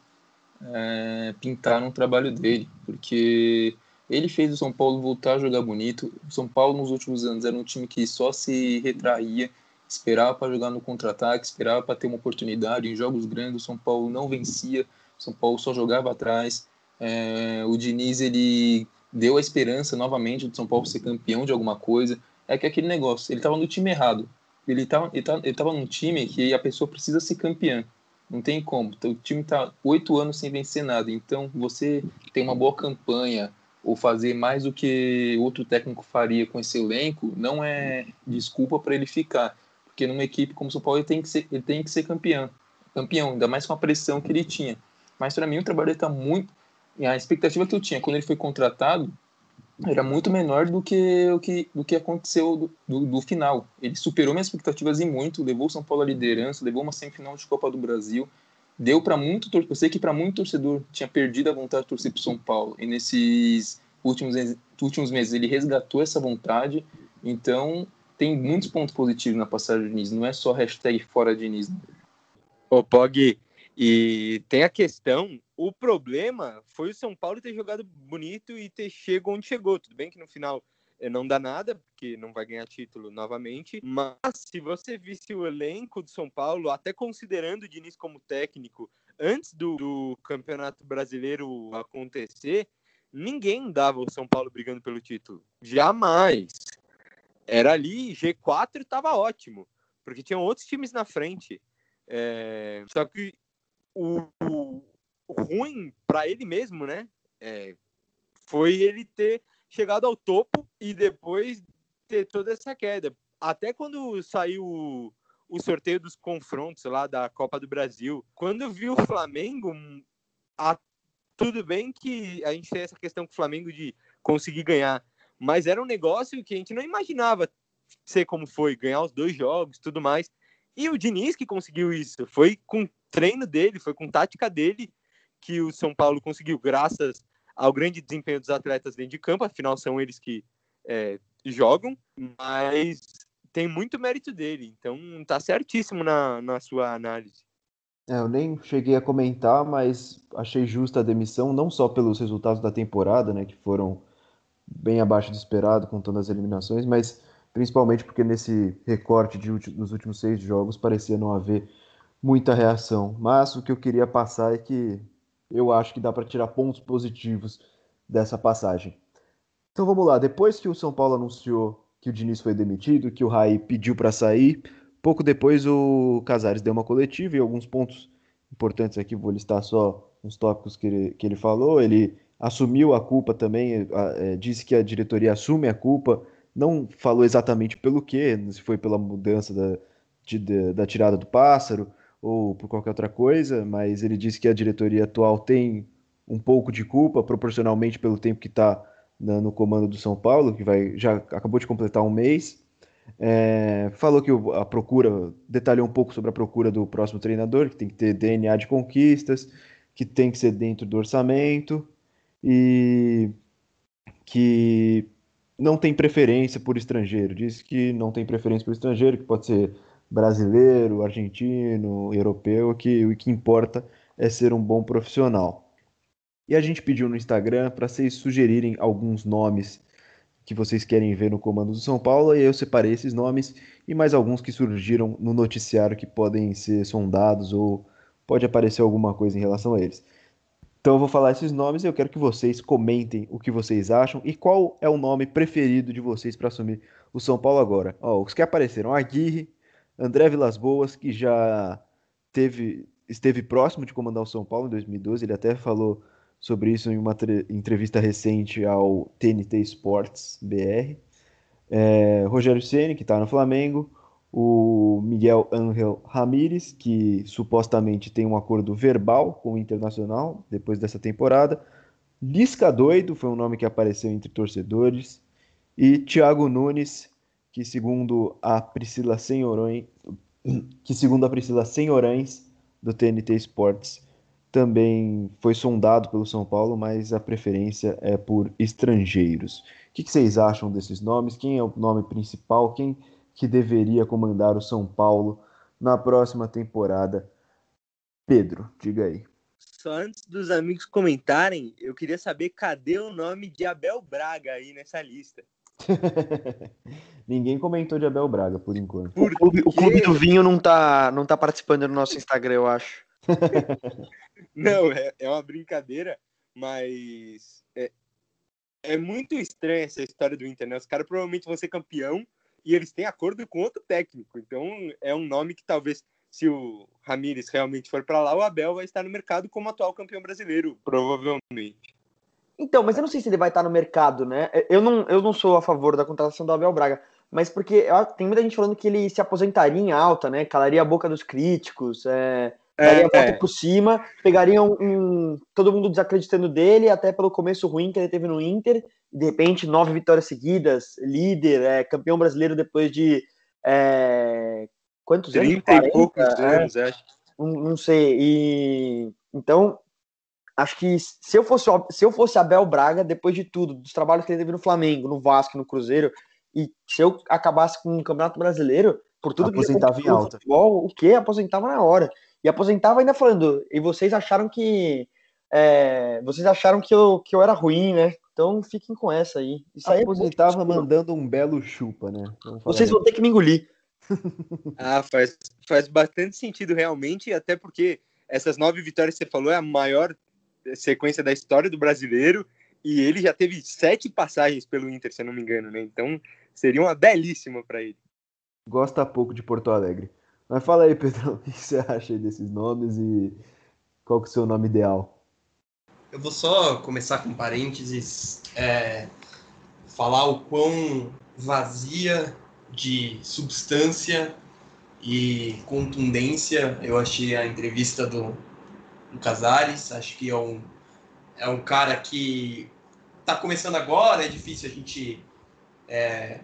é, pintaram o trabalho dele, porque ele fez o São Paulo voltar a jogar bonito. O São Paulo nos últimos anos era um time que só se retraía, esperava para jogar no contra-ataque, esperava para ter uma oportunidade em jogos grandes. O São Paulo não vencia, o São Paulo só jogava atrás. É, o Diniz ele deu a esperança novamente do São Paulo ser campeão de alguma coisa. É que aquele negócio, ele estava no time errado. Ele estava ele tava, ele tava num time que a pessoa precisa ser campeã. Não tem como. O time está oito anos sem vencer nada. Então, você tem uma boa campanha ou fazer mais do que outro técnico faria com esse elenco, não é desculpa para ele ficar. Porque numa equipe como o São Paulo, ele tem que ser, ele tem que ser campeão. Campeão, ainda mais com a pressão que ele tinha. Mas para mim, o trabalho está muito a expectativa que eu tinha quando ele foi contratado era muito menor do que o que, do que aconteceu do, do, do, final. Ele superou minhas expectativas e muito, levou o São Paulo à liderança, levou uma semifinal de Copa do Brasil, deu para muito, eu sei que para muito torcedor tinha perdido a vontade de torcer para São Paulo. E nesses últimos últimos meses ele resgatou essa vontade. Então tem muitos pontos positivos na passagem de Diniz, não é só hashtag fora Diniz. Ô Pog, e tem a questão o problema foi o São Paulo ter jogado bonito e ter chegado onde chegou. Tudo bem que no final eh, não dá nada, porque não vai ganhar título novamente. Mas se você visse o elenco do São Paulo, até considerando o Diniz como técnico, antes do, do Campeonato Brasileiro acontecer, ninguém dava o São Paulo brigando pelo título. Jamais. Era ali, G4 estava ótimo, porque tinham outros times na frente. É... Só que o, ruim para ele mesmo, né? É, foi ele ter chegado ao topo e depois ter toda essa queda. Até quando saiu o, o sorteio dos confrontos lá da Copa do Brasil, quando eu vi o Flamengo, a, tudo bem que a gente tem essa questão com o Flamengo de conseguir ganhar, mas era um negócio que a gente não imaginava ser como foi, ganhar os dois jogos, tudo mais. E o Diniz que conseguiu isso, foi com treino dele, foi com tática dele que o São Paulo conseguiu, graças ao grande desempenho dos atletas dentro de campo, afinal são eles que é, jogam, mas tem muito mérito dele, então tá certíssimo na, na sua análise. É, eu nem cheguei a comentar, mas achei justa a demissão, não só pelos resultados da temporada, né, que foram bem abaixo do esperado, contando as eliminações, mas principalmente porque nesse recorte de, dos últimos seis jogos parecia não haver muita reação. Mas o que eu queria passar é que eu acho que dá para tirar pontos positivos dessa passagem. Então vamos lá, depois que o São Paulo anunciou que o Diniz foi demitido, que o Raí pediu para sair, pouco depois o Casares deu uma coletiva e alguns pontos importantes aqui, vou listar só uns tópicos que ele, que ele falou. Ele assumiu a culpa também, é, disse que a diretoria assume a culpa, não falou exatamente pelo que, se foi pela mudança da, de, da tirada do pássaro, ou por qualquer outra coisa, mas ele disse que a diretoria atual tem um pouco de culpa, proporcionalmente pelo tempo que está no comando do São Paulo, que vai já acabou de completar um mês. É, falou que a procura, detalhou um pouco sobre a procura do próximo treinador, que tem que ter DNA de conquistas, que tem que ser dentro do orçamento e que não tem preferência por estrangeiro. Disse que não tem preferência por estrangeiro, que pode ser brasileiro, argentino, europeu, que o que importa é ser um bom profissional. E a gente pediu no Instagram para vocês sugerirem alguns nomes que vocês querem ver no comando do São Paulo, e eu separei esses nomes e mais alguns que surgiram no noticiário que podem ser sondados ou pode aparecer alguma coisa em relação a eles. Então eu vou falar esses nomes e eu quero que vocês comentem o que vocês acham e qual é o nome preferido de vocês para assumir o São Paulo agora. Ó, os que apareceram, Aguirre, André Vilas Boas, que já teve, esteve próximo de comandar o São Paulo em 2012, ele até falou sobre isso em uma entrevista recente ao TNT Sports BR. É, Rogério Ceni, que está no Flamengo, o Miguel Angel Ramírez, que supostamente tem um acordo verbal com o Internacional depois dessa temporada. Lisca Doido foi um nome que apareceu entre torcedores. E Thiago Nunes, que segundo a Priscila Senhorões, (clears throat) que segundo a Priscila Senhorães do TNT Sports, também foi sondado pelo São Paulo, mas a preferência é por estrangeiros. O que, que vocês acham desses nomes? Quem é o nome principal? Quem que deveria comandar o São Paulo na próxima temporada? Pedro, diga aí. Só antes dos amigos comentarem, eu queria saber cadê o nome de Abel Braga aí nessa lista. (laughs) Ninguém comentou de Abel Braga por enquanto. O clube, o clube do vinho não tá, não tá participando do nosso Instagram, eu acho. (laughs) não, é, é uma brincadeira, mas é, é muito estranha essa história do Inter, né? Os caras provavelmente vão ser campeão e eles têm acordo com outro técnico. Então é um nome que talvez, se o Ramires realmente for para lá, o Abel vai estar no mercado como atual campeão brasileiro, provavelmente. Então, mas eu não sei se ele vai estar no mercado, né? Eu não, eu não sou a favor da contratação do Abel Braga, mas porque tem muita gente falando que ele se aposentaria em alta, né? Calaria a boca dos críticos, é, daria a volta é. por cima, pegaria um, um, todo mundo desacreditando dele, até pelo começo ruim que ele teve no Inter, e de repente nove vitórias seguidas, líder, é, campeão brasileiro depois de é, quantos 30 anos? 30 e poucos é, anos, acho. Não, não sei. E então acho que se eu fosse se eu fosse Abel Braga, depois de tudo, dos trabalhos que ele teve no Flamengo, no Vasco, no Cruzeiro, e se eu acabasse com o Campeonato Brasileiro, por tudo aposentava que ele em alta. Futebol, o que aposentava na hora. E aposentava ainda falando, e vocês acharam que é, vocês acharam que eu, que eu era ruim, né? Então fiquem com essa aí. Isso aí aposentava é mandando um belo chupa, né? Vocês vão ter que me engolir. (laughs) ah, faz, faz bastante sentido realmente, até porque essas nove vitórias que você falou é a maior sequência da história do brasileiro e ele já teve sete passagens pelo Inter, se eu não me engano, né? Então seria uma belíssima para ele. Gosta pouco de Porto Alegre. Mas fala aí, (laughs) Pedro, o que você acha desses nomes e qual que é o seu nome ideal? Eu vou só começar com parênteses, é, falar o quão vazia de substância e contundência eu achei a entrevista do, do Casares. Acho que é um, é um cara que está começando agora, é difícil a gente é,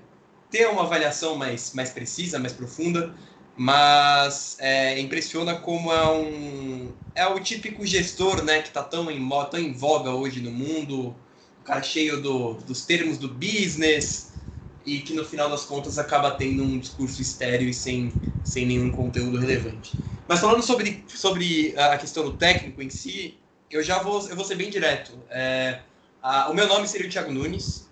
ter uma avaliação mais, mais precisa, mais profunda, mas é, impressiona como é um é o típico gestor né que está tão em tão em voga hoje no mundo. O cara cheio do, dos termos do business e que no final das contas acaba tendo um discurso estéreo e sem, sem nenhum conteúdo relevante. Mas falando sobre, sobre a questão do técnico em si eu já vou eu vou ser bem direto. É, a, o meu nome seria o Thiago Nunes.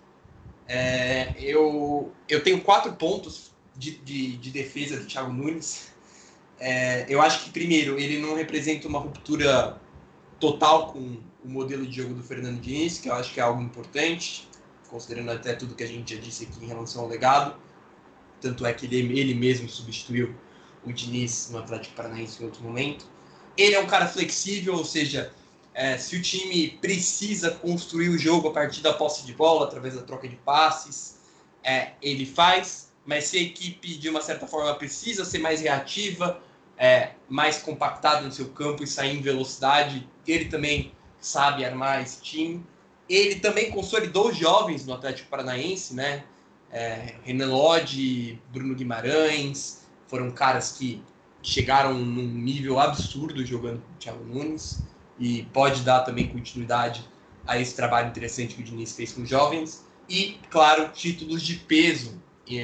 É, eu eu tenho quatro pontos de, de, de defesa do Thiago Nunes. É, eu acho que, primeiro, ele não representa uma ruptura total com o modelo de jogo do Fernando Diniz, que eu acho que é algo importante, considerando até tudo que a gente já disse aqui em relação ao legado. Tanto é que ele, ele mesmo substituiu o Diniz no Atlético Paranaense em outro momento. Ele é um cara flexível, ou seja, é, se o time precisa construir o jogo a partir da posse de bola, através da troca de passes, é, ele faz mas se a equipe, de uma certa forma, precisa ser mais reativa, é, mais compactada no seu campo e sair em velocidade, ele também sabe armar esse time. Ele também consolidou os jovens no Atlético Paranaense, né? É, Renan Lodge, Bruno Guimarães, foram caras que chegaram num nível absurdo jogando com o Thiago Nunes e pode dar também continuidade a esse trabalho interessante que o Diniz fez com os jovens. E, claro, títulos de peso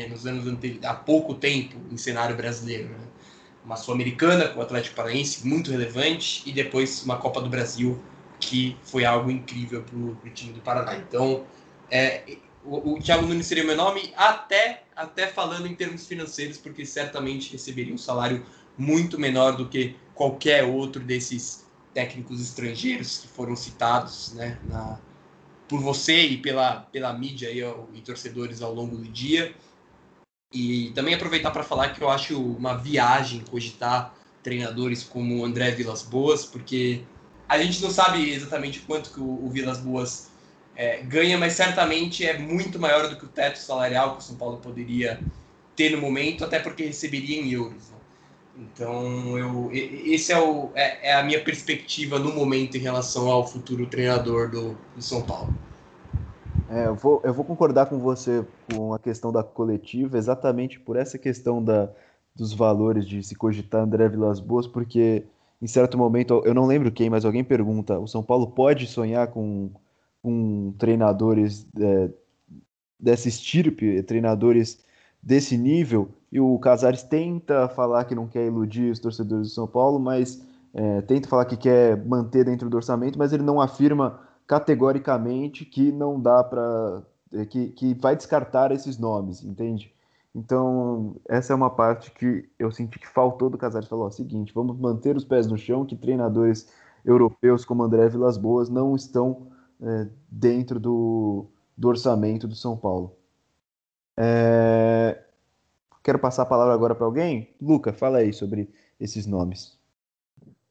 nos anos anteriores, há pouco tempo em cenário brasileiro. Né? Uma Sul-Americana com o Atlético Paranaense, muito relevante, e depois uma Copa do Brasil, que foi algo incrível para o time do Paraná. Então, é, o, o Thiago Nunes seria meu nome, até, até falando em termos financeiros, porque certamente receberia um salário muito menor do que qualquer outro desses técnicos estrangeiros que foram citados né, na, por você e pela, pela mídia e, e torcedores ao longo do dia. E também aproveitar para falar que eu acho uma viagem cogitar treinadores como André Vilas Boas, porque a gente não sabe exatamente quanto que o, o Vilas Boas é, ganha, mas certamente é muito maior do que o teto salarial que o São Paulo poderia ter no momento, até porque receberia em euros. Né? Então, eu, esse é, o, é, é, a minha perspectiva no momento em relação ao futuro treinador do, do São Paulo. É, eu, vou, eu vou concordar com você com a questão da coletiva, exatamente por essa questão da, dos valores de se cogitar André Vilas Boas, porque em certo momento, eu não lembro quem, mas alguém pergunta: o São Paulo pode sonhar com, com treinadores é, dessa estirpe, treinadores desse nível? E o Casares tenta falar que não quer iludir os torcedores do São Paulo, mas é, tenta falar que quer manter dentro do orçamento, mas ele não afirma categoricamente que não dá para. É, que, que vai descartar esses nomes, entende? Então, essa é uma parte que eu senti que faltou do Casares. Falou: ó, seguinte, vamos manter os pés no chão, que treinadores europeus como André Vilas Boas não estão é, dentro do, do orçamento do São Paulo. É... Quero passar a palavra agora para alguém. Luca, fala aí sobre esses nomes.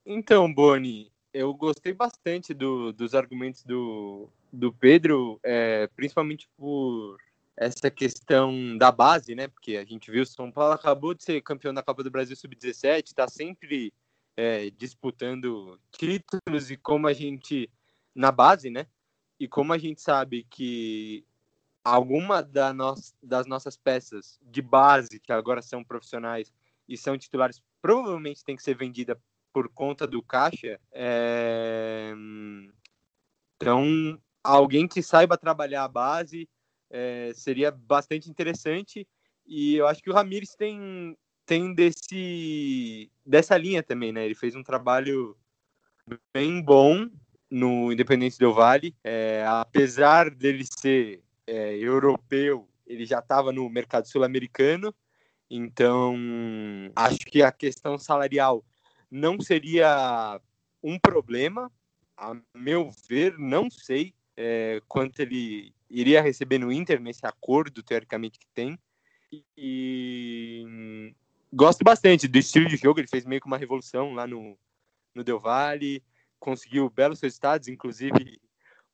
Então, Boni, eu gostei bastante do, dos argumentos do, do Pedro, é, principalmente por essa questão da base, né? Porque a gente viu o São Paulo acabou de ser campeão da Copa do Brasil Sub-17, está sempre é, disputando títulos e como a gente na base, né? E como a gente sabe que alguma da no, das nossas peças de base que agora são profissionais e são titulares provavelmente tem que ser vendida por conta do caixa. É... Então, alguém que saiba trabalhar a base é, seria bastante interessante. E eu acho que o Ramires tem, tem desse, dessa linha também, né? Ele fez um trabalho bem bom no Independente do Vale. É, apesar dele ser é, europeu, ele já estava no mercado sul-americano. Então, acho que a questão salarial não seria um problema. A meu ver, não sei é, quanto ele iria receber no Inter nesse acordo, teoricamente, que tem. E gosto bastante do estilo de jogo, ele fez meio que uma revolução lá no, no Del Valle, conseguiu belos resultados, inclusive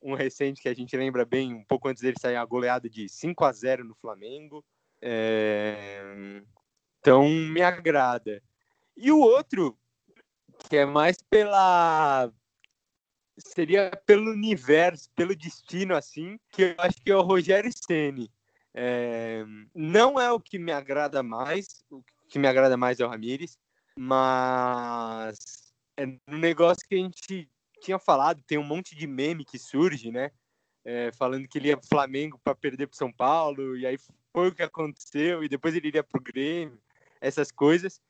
um recente que a gente lembra bem, um pouco antes dele sair a goleada de 5 a 0 no Flamengo. É... Então me agrada. E o outro, que é mais pela seria pelo universo, pelo destino assim, que eu acho que é o Rogério Ceni. É, não é o que me agrada mais, o que me agrada mais é o Ramires, mas é um negócio que a gente tinha falado, tem um monte de meme que surge, né? É, falando que ele ia pro Flamengo para perder pro São Paulo, e aí foi o que aconteceu, e depois ele iria pro Grêmio, essas coisas.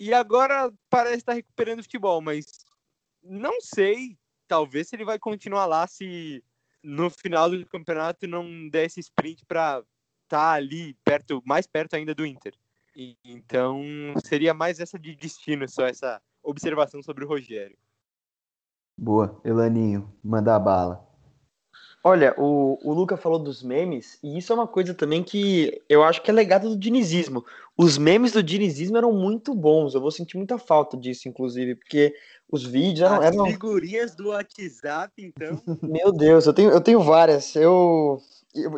E agora parece estar recuperando o futebol, mas não sei, talvez ele vai continuar lá se no final do campeonato não der esse sprint para estar tá ali perto, mais perto ainda do Inter. E, então seria mais essa de destino, só essa observação sobre o Rogério. Boa, Elaninho, manda a bala. Olha, o, o Luca falou dos memes, e isso é uma coisa também que eu acho que é legado do dinizismo. Os memes do dinizismo eram muito bons, eu vou sentir muita falta disso, inclusive, porque os vídeos eram. As eram... figurinhas do WhatsApp, então. (laughs) Meu Deus, eu tenho, eu tenho várias. Eu,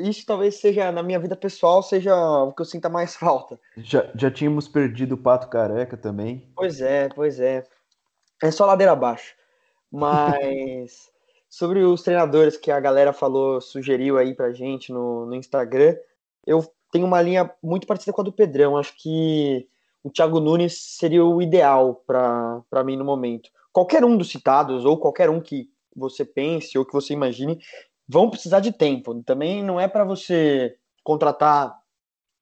isso talvez seja, na minha vida pessoal, seja o que eu sinta mais (laughs) falta. Já, já tínhamos perdido o Pato Careca também. Pois é, pois é. É só ladeira abaixo. Mas sobre os treinadores que a galera falou, sugeriu aí pra gente no, no Instagram, eu tenho uma linha muito parecida com a do Pedrão. Acho que o Thiago Nunes seria o ideal para mim no momento. Qualquer um dos citados, ou qualquer um que você pense ou que você imagine, vão precisar de tempo. Também não é para você contratar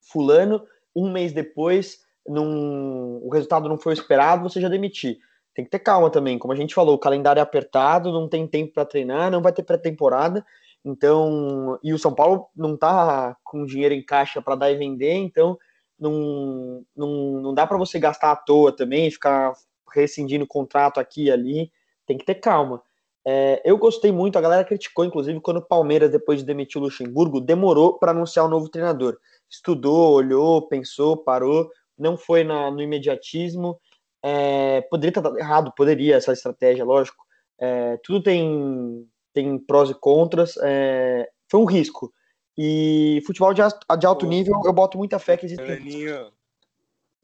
fulano um mês depois, num, o resultado não foi esperado, você já demitir tem que ter calma também. Como a gente falou, o calendário é apertado, não tem tempo para treinar, não vai ter pré-temporada. Então, e o São Paulo não tá com dinheiro em caixa para dar e vender, então não, não, não dá para você gastar à toa também, ficar rescindindo contrato aqui e ali. Tem que ter calma. É, eu gostei muito, a galera criticou, inclusive, quando o Palmeiras, depois de demitir o Luxemburgo, demorou para anunciar o novo treinador. Estudou, olhou, pensou, parou, não foi na, no imediatismo. É, poderia estar errado, poderia essa estratégia, lógico. É, tudo tem, tem prós e contras. É, foi um risco. E futebol de, de alto nível, eu boto muita fé que existe. Aninho.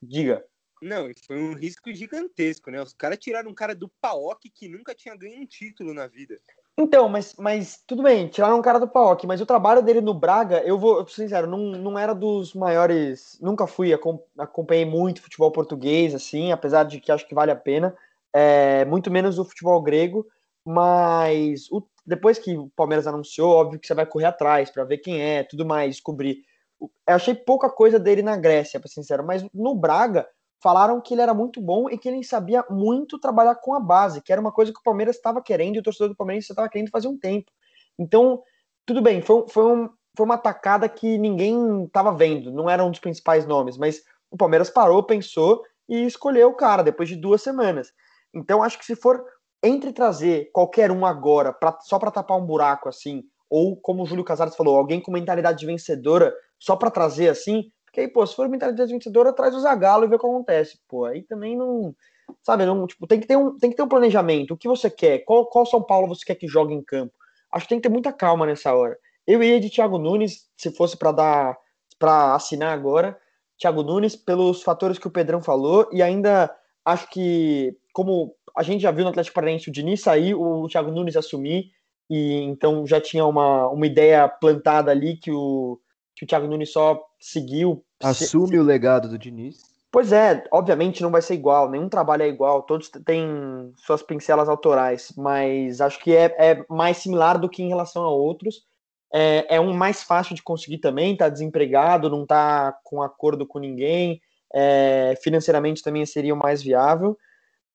Diga. Não, foi um risco gigantesco, né? Os caras tiraram um cara do PAOK que nunca tinha ganho um título na vida. Então, mas, mas tudo bem, tiraram um cara do PAOK, mas o trabalho dele no Braga, eu vou, eu sincero, não, não era dos maiores. Nunca fui, acompanhei muito futebol português, assim, apesar de que acho que vale a pena. É, muito menos o futebol grego, mas o, depois que o Palmeiras anunciou, óbvio que você vai correr atrás para ver quem é, tudo mais, descobrir. Eu achei pouca coisa dele na Grécia, para ser sincero, mas no Braga falaram que ele era muito bom e que ele sabia muito trabalhar com a base, que era uma coisa que o Palmeiras estava querendo e o torcedor do Palmeiras estava querendo fazer um tempo. Então, tudo bem, foi, foi, um, foi uma tacada que ninguém estava vendo, não era um dos principais nomes, mas o Palmeiras parou, pensou e escolheu o cara depois de duas semanas. Então, acho que se for entre trazer qualquer um agora, pra, só para tapar um buraco assim, ou como o Júlio Casares falou, alguém com mentalidade vencedora, só para trazer assim, porque aí, pô, se for mentalidade vencedora, traz o Zagallo e vê o que acontece. Pô, aí também não. Sabe, não, tipo, tem que ter um, tem que ter um planejamento. O que você quer? Qual, qual São Paulo você quer que jogue em campo? Acho que tem que ter muita calma nessa hora. Eu iria de Thiago Nunes, se fosse para dar para assinar agora, Thiago Nunes, pelos fatores que o Pedrão falou, e ainda acho que, como a gente já viu no Atlético Paranaense o Diniz sair, o Thiago Nunes assumir, e então já tinha uma, uma ideia plantada ali que o, que o Thiago Nunes só seguiu. Assume se... o legado do Diniz. Pois é, obviamente não vai ser igual, nenhum trabalho é igual, todos têm suas pincelas autorais, mas acho que é, é mais similar do que em relação a outros. É, é um mais fácil de conseguir também, tá desempregado, não tá com acordo com ninguém, é, financeiramente também seria o mais viável.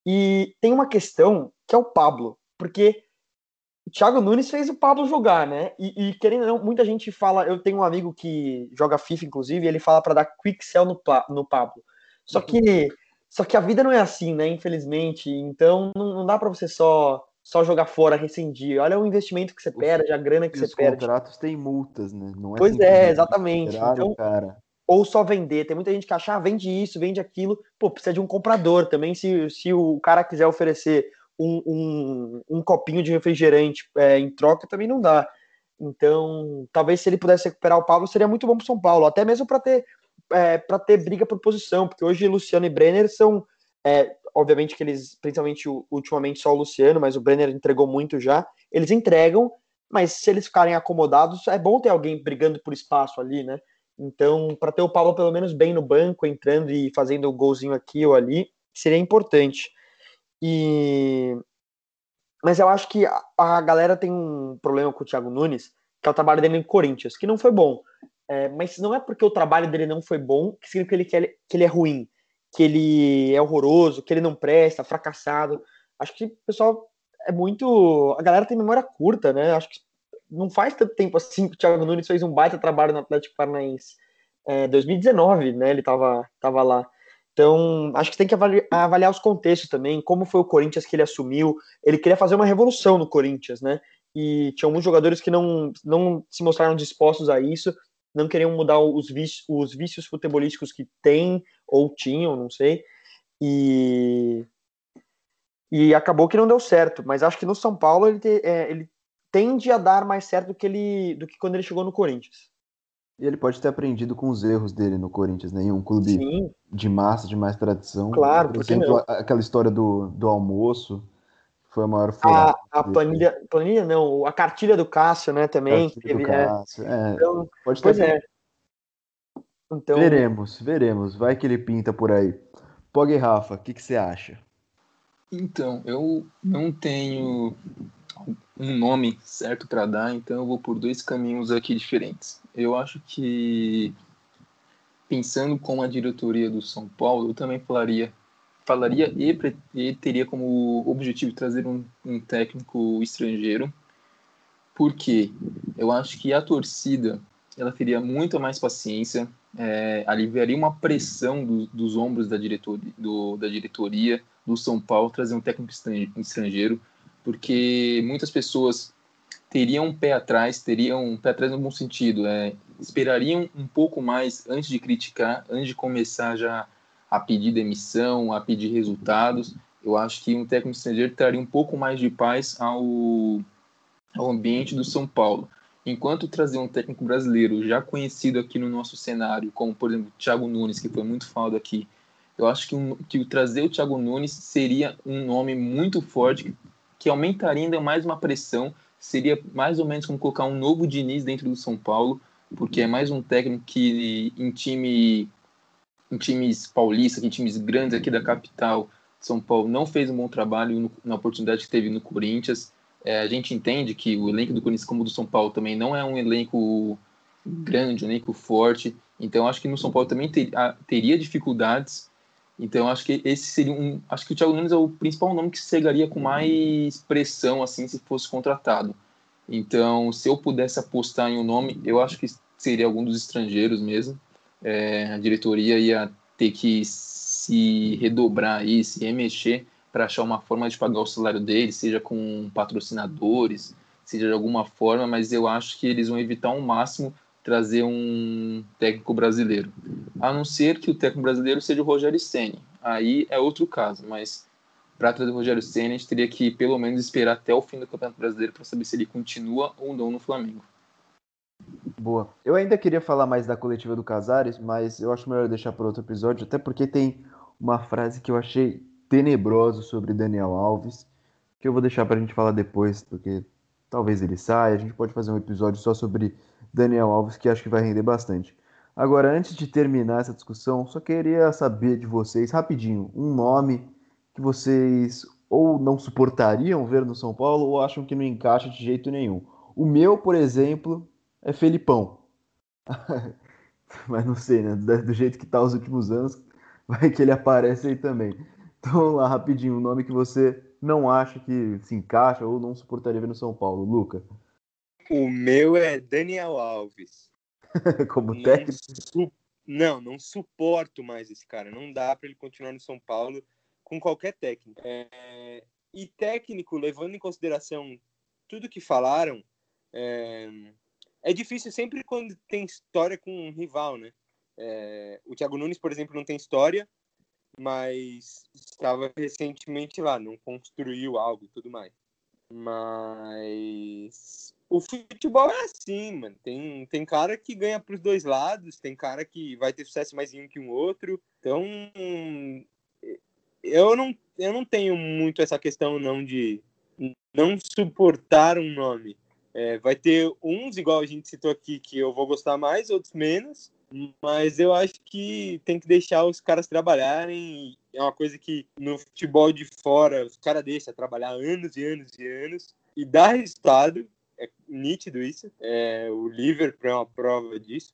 E tem uma questão que é o Pablo, porque o Thiago Nunes fez o Pablo jogar, né? E, e, querendo ou não, muita gente fala. Eu tenho um amigo que joga FIFA, inclusive, e ele fala para dar quick sell no, no Pablo. Só que, só que a vida não é assim, né? Infelizmente. Então não, não dá para você só só jogar fora, rescindir. Olha o investimento que você perde, a grana que você os perde. Os contratos têm multas, né? Não é pois é, exatamente. Então, cara. Ou só vender. Tem muita gente que acha, ah, vende isso, vende aquilo. Pô, precisa de um comprador também. Se, se o cara quiser oferecer um, um, um copinho de refrigerante é, em troca também não dá. Então, talvez se ele pudesse recuperar o Pablo, seria muito bom para São Paulo, até mesmo para ter é, para ter briga por posição, porque hoje Luciano e Brenner são, é, obviamente que eles, principalmente ultimamente só o Luciano, mas o Brenner entregou muito já, eles entregam, mas se eles ficarem acomodados, é bom ter alguém brigando por espaço ali, né? Então, para ter o Pablo pelo menos bem no banco, entrando e fazendo o golzinho aqui ou ali, seria importante. E mas eu acho que a, galera tem um problema com o Thiago Nunes, que é o trabalho dele no Corinthians, que não foi bom. É, mas não é porque o trabalho dele não foi bom que significa que ele, que ele é ruim, que ele é horroroso, que ele não presta, fracassado. Acho que o pessoal é muito. A galera tem memória curta, né? Acho que não faz tanto tempo assim que o Thiago Nunes fez um baita trabalho no Atlético Paranaense. É, 2019, né? Ele tava, tava lá. Então, acho que tem que avaliar, avaliar, os contextos também, como foi o Corinthians que ele assumiu. Ele queria fazer uma revolução no Corinthians, né? E tinha alguns jogadores que não, não se mostraram dispostos a isso, não queriam mudar os vícios, os vícios futebolísticos que tem ou tinham, não sei. E, e acabou que não deu certo. Mas acho que no São Paulo ele, te, é, ele tende a dar mais certo do que, ele, do que quando ele chegou no Corinthians. E ele pode ter aprendido com os erros dele no Corinthians, né? Em um clube Sim. de massa, de mais tradição. Claro, por exemplo, não? aquela história do, do almoço foi a maior furada. A, a planilha, planilha não, a cartilha do Cássio, né, também. Teve, do é. Cássio, é. Então, pode ter. Pois é. Então... Veremos, veremos. Vai que ele pinta por aí. Pog e Rafa, o que, que você acha? Então, eu não tenho um nome certo para dar, então eu vou por dois caminhos aqui diferentes. Eu acho que pensando com a diretoria do São Paulo, eu também falaria falaria e, e teria como objetivo trazer um, um técnico estrangeiro, porque eu acho que a torcida ela teria muito mais paciência, é, aliviaria uma pressão do, dos ombros da diretoria, do, da diretoria do São Paulo trazer um técnico estrangeiro porque muitas pessoas teriam um pé atrás, teriam um pé atrás no bom sentido, é, esperariam um pouco mais antes de criticar, antes de começar já a pedir demissão, a pedir resultados. Eu acho que um técnico estrangeiro traria um pouco mais de paz ao, ao ambiente do São Paulo. Enquanto trazer um técnico brasileiro já conhecido aqui no nosso cenário, como por exemplo Thiago Nunes, que foi muito falado aqui, eu acho que, um, que trazer o Thiago Nunes seria um nome muito forte que aumentaria ainda mais uma pressão, seria mais ou menos como colocar um novo Diniz dentro do São Paulo, porque é mais um técnico que em time em times paulistas, em times grandes aqui da capital, São Paulo não fez um bom trabalho na oportunidade que teve no Corinthians. É, a gente entende que o elenco do Corinthians, como do São Paulo, também não é um elenco grande, um elenco forte. Então, acho que no São Paulo também ter, a, teria dificuldades. Então, acho que esse seria um. Acho que o Thiago Nunes é o principal nome que chegaria com mais pressão, assim, se fosse contratado. Então, se eu pudesse apostar em um nome, eu acho que seria algum dos estrangeiros mesmo. É, a diretoria ia ter que se redobrar aí, se remexer para achar uma forma de pagar o salário dele, seja com patrocinadores, seja de alguma forma, mas eu acho que eles vão evitar ao máximo trazer um técnico brasileiro. A não ser que o técnico brasileiro seja o Rogério Ceni. Aí é outro caso, mas para trazer o Rogério Ceni, a gente teria que pelo menos esperar até o fim do Campeonato Brasileiro para saber se ele continua ou não no Flamengo. Boa. Eu ainda queria falar mais da coletiva do Casares, mas eu acho melhor deixar para outro episódio, até porque tem uma frase que eu achei tenebrosa sobre Daniel Alves, que eu vou deixar para a gente falar depois, porque talvez ele saia. A gente pode fazer um episódio só sobre Daniel Alves, que acho que vai render bastante. Agora, antes de terminar essa discussão, só queria saber de vocês, rapidinho, um nome que vocês ou não suportariam ver no São Paulo ou acham que não encaixa de jeito nenhum. O meu, por exemplo, é Felipão. (laughs) Mas não sei, né? Do jeito que tá os últimos anos, (laughs) vai que ele aparece aí também. Então, lá, rapidinho, um nome que você não acha que se encaixa ou não suportaria ver no São Paulo, Luca. O meu é Daniel Alves. (laughs) Como não técnico? Su... Não, não suporto mais esse cara. Não dá para ele continuar no São Paulo com qualquer técnico. É... E técnico, levando em consideração tudo que falaram, é, é difícil sempre quando tem história com um rival, né? É... O Thiago Nunes, por exemplo, não tem história, mas estava recentemente lá, não construiu algo e tudo mais. Mas o futebol é assim, mano. Tem, tem cara que ganha para os dois lados, tem cara que vai ter sucesso mais em um que um outro. Então, eu não, eu não tenho muito essa questão não de não suportar um nome. É, vai ter uns, igual a gente citou aqui, que eu vou gostar mais, outros menos. Mas eu acho que tem que deixar os caras trabalharem. É uma coisa que no futebol de fora os caras deixam trabalhar anos e anos e anos e dá resultado. Nítido isso. É, o Liverpool é uma prova disso.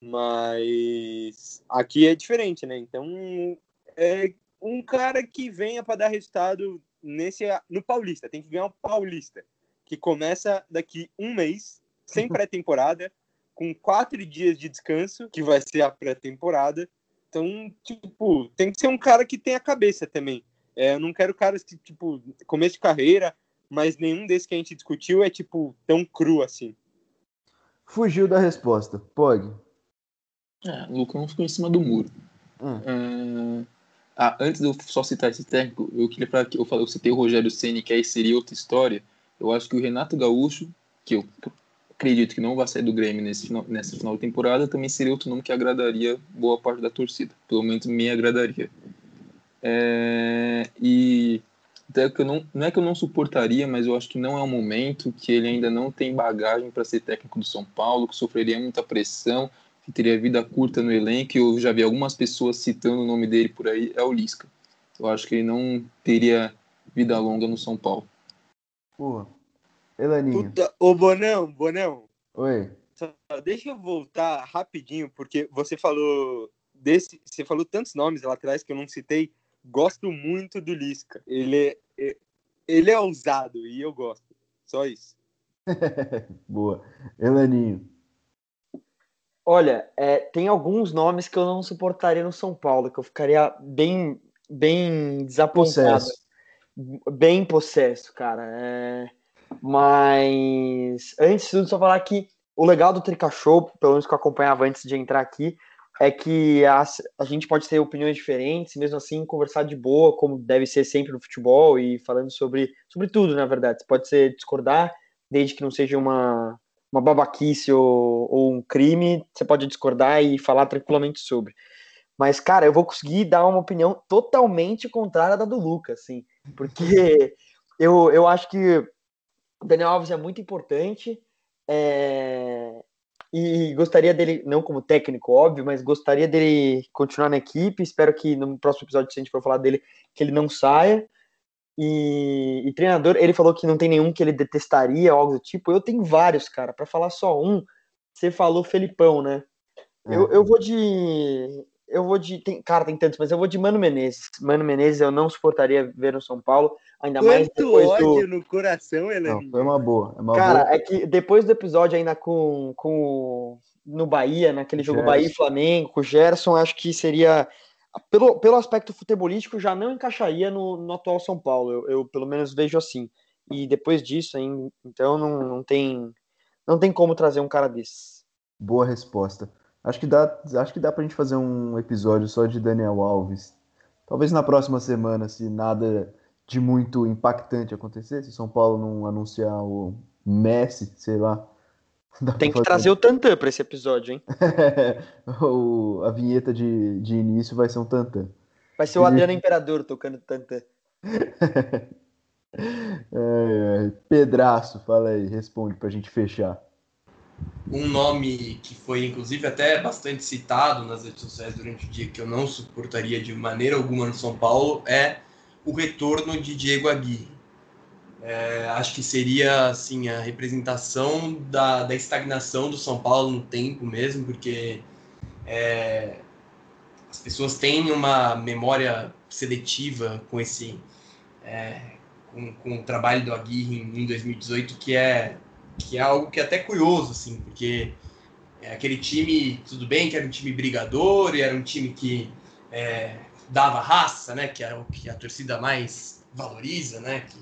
Mas aqui é diferente, né? Então é um cara que venha para dar resultado nesse no Paulista. Tem que ganhar o Paulista, que começa daqui um mês, sem (laughs) pré-temporada com quatro dias de descanso, que vai ser a pré-temporada. Então, tipo, tem que ser um cara que tenha cabeça também. É, eu não quero caras que, tipo, começo de carreira, mas nenhum desses que a gente discutiu é, tipo, tão cru assim. Fugiu da resposta. Pode. É, o Lucão ficou em cima do muro. Hum. É... Ah, antes de eu só citar esse técnico, eu queria falar que eu, falei, eu citei o Rogério Ceni, que aí seria outra história. Eu acho que o Renato Gaúcho, que eu acredito que não vai sair do Grêmio nesse final, nessa final de temporada, também seria outro nome que agradaria boa parte da torcida. Pelo menos me agradaria. É, e até que eu não, não é que eu não suportaria, mas eu acho que não é o momento, que ele ainda não tem bagagem para ser técnico do São Paulo, que sofreria muita pressão, que teria vida curta no elenco. Eu já vi algumas pessoas citando o nome dele por aí, é o Lisca. Eu acho que ele não teria vida longa no São Paulo. Porra, Elaninho. Puta, ô Bonão, Bonão. Oi. Só deixa eu voltar rapidinho, porque você falou desse, você falou tantos nomes lá atrás que eu não citei. Gosto muito do Lisca. Ele é, ele é ousado e eu gosto. Só isso. (laughs) Boa. Elaninho. Olha, é, tem alguns nomes que eu não suportaria no São Paulo, que eu ficaria bem, bem desapontado. Possesso. Bem possesso, cara. É... Mas antes de tudo, só falar que o legal do Trica Show, pelo menos que eu acompanhava antes de entrar aqui, é que a, a gente pode ter opiniões diferentes, mesmo assim conversar de boa, como deve ser sempre no futebol, e falando sobre, sobre tudo, na verdade. Você pode ser discordar, desde que não seja uma, uma babaquice ou, ou um crime, você pode discordar e falar tranquilamente sobre. Mas, cara, eu vou conseguir dar uma opinião totalmente contrária da do Lucas, assim, porque (laughs) eu, eu acho que Daniel Alves é muito importante. É... E gostaria dele, não como técnico, óbvio, mas gostaria dele continuar na equipe. Espero que no próximo episódio, se a gente for falar dele, que ele não saia. E, e treinador, ele falou que não tem nenhum que ele detestaria, algo do tipo. Eu tenho vários, cara. Para falar só um, você falou Felipão, né? Eu, eu vou de. Eu vou de. Tem, cara, tem tantos, mas eu vou de Mano Menezes. Mano Menezes eu não suportaria ver no São Paulo, ainda Quanto mais depois ódio do. no coração, Helena. Não, foi uma boa. É uma Cara, boa. é que depois do episódio ainda com, com o- no Bahia, naquele jogo Gerson. Bahia e Flamengo, com o Gerson, acho que seria. Pelo, pelo aspecto futebolístico, já não encaixaria no, no atual São Paulo. Eu, eu, pelo menos vejo assim. E depois disso, hein, então não, não tem não tem como trazer um cara desse. Boa resposta. Acho que dá, acho que dá pra gente fazer um episódio só de Daniel Alves. Talvez na próxima semana, se nada de muito impactante acontecer, se São Paulo não anunciar o Messi, sei lá. (laughs) Tem que trazer o Tantan para esse episódio, hein? (laughs) o, a vinheta de, de início vai ser um tantã. Vai ser o Adriano Imperador tocando Tantan. (laughs) É, Pedraço, fala aí, responde pra gente fechar. Um nome que foi, inclusive, até bastante citado nas redes sociais durante o dia, que eu não suportaria de maneira alguma no São Paulo, é o retorno de Diego Aguirre. É, acho que seria assim, a representação da, da estagnação do São Paulo no tempo mesmo, porque é, as pessoas têm uma memória seletiva com esse é, com, com o trabalho do Aguirre em, em 2018 que é que é algo que é até curioso, assim, porque é aquele time, tudo bem que era um time brigador e era um time que é, dava raça, né, que é o que a torcida mais valoriza, né, que,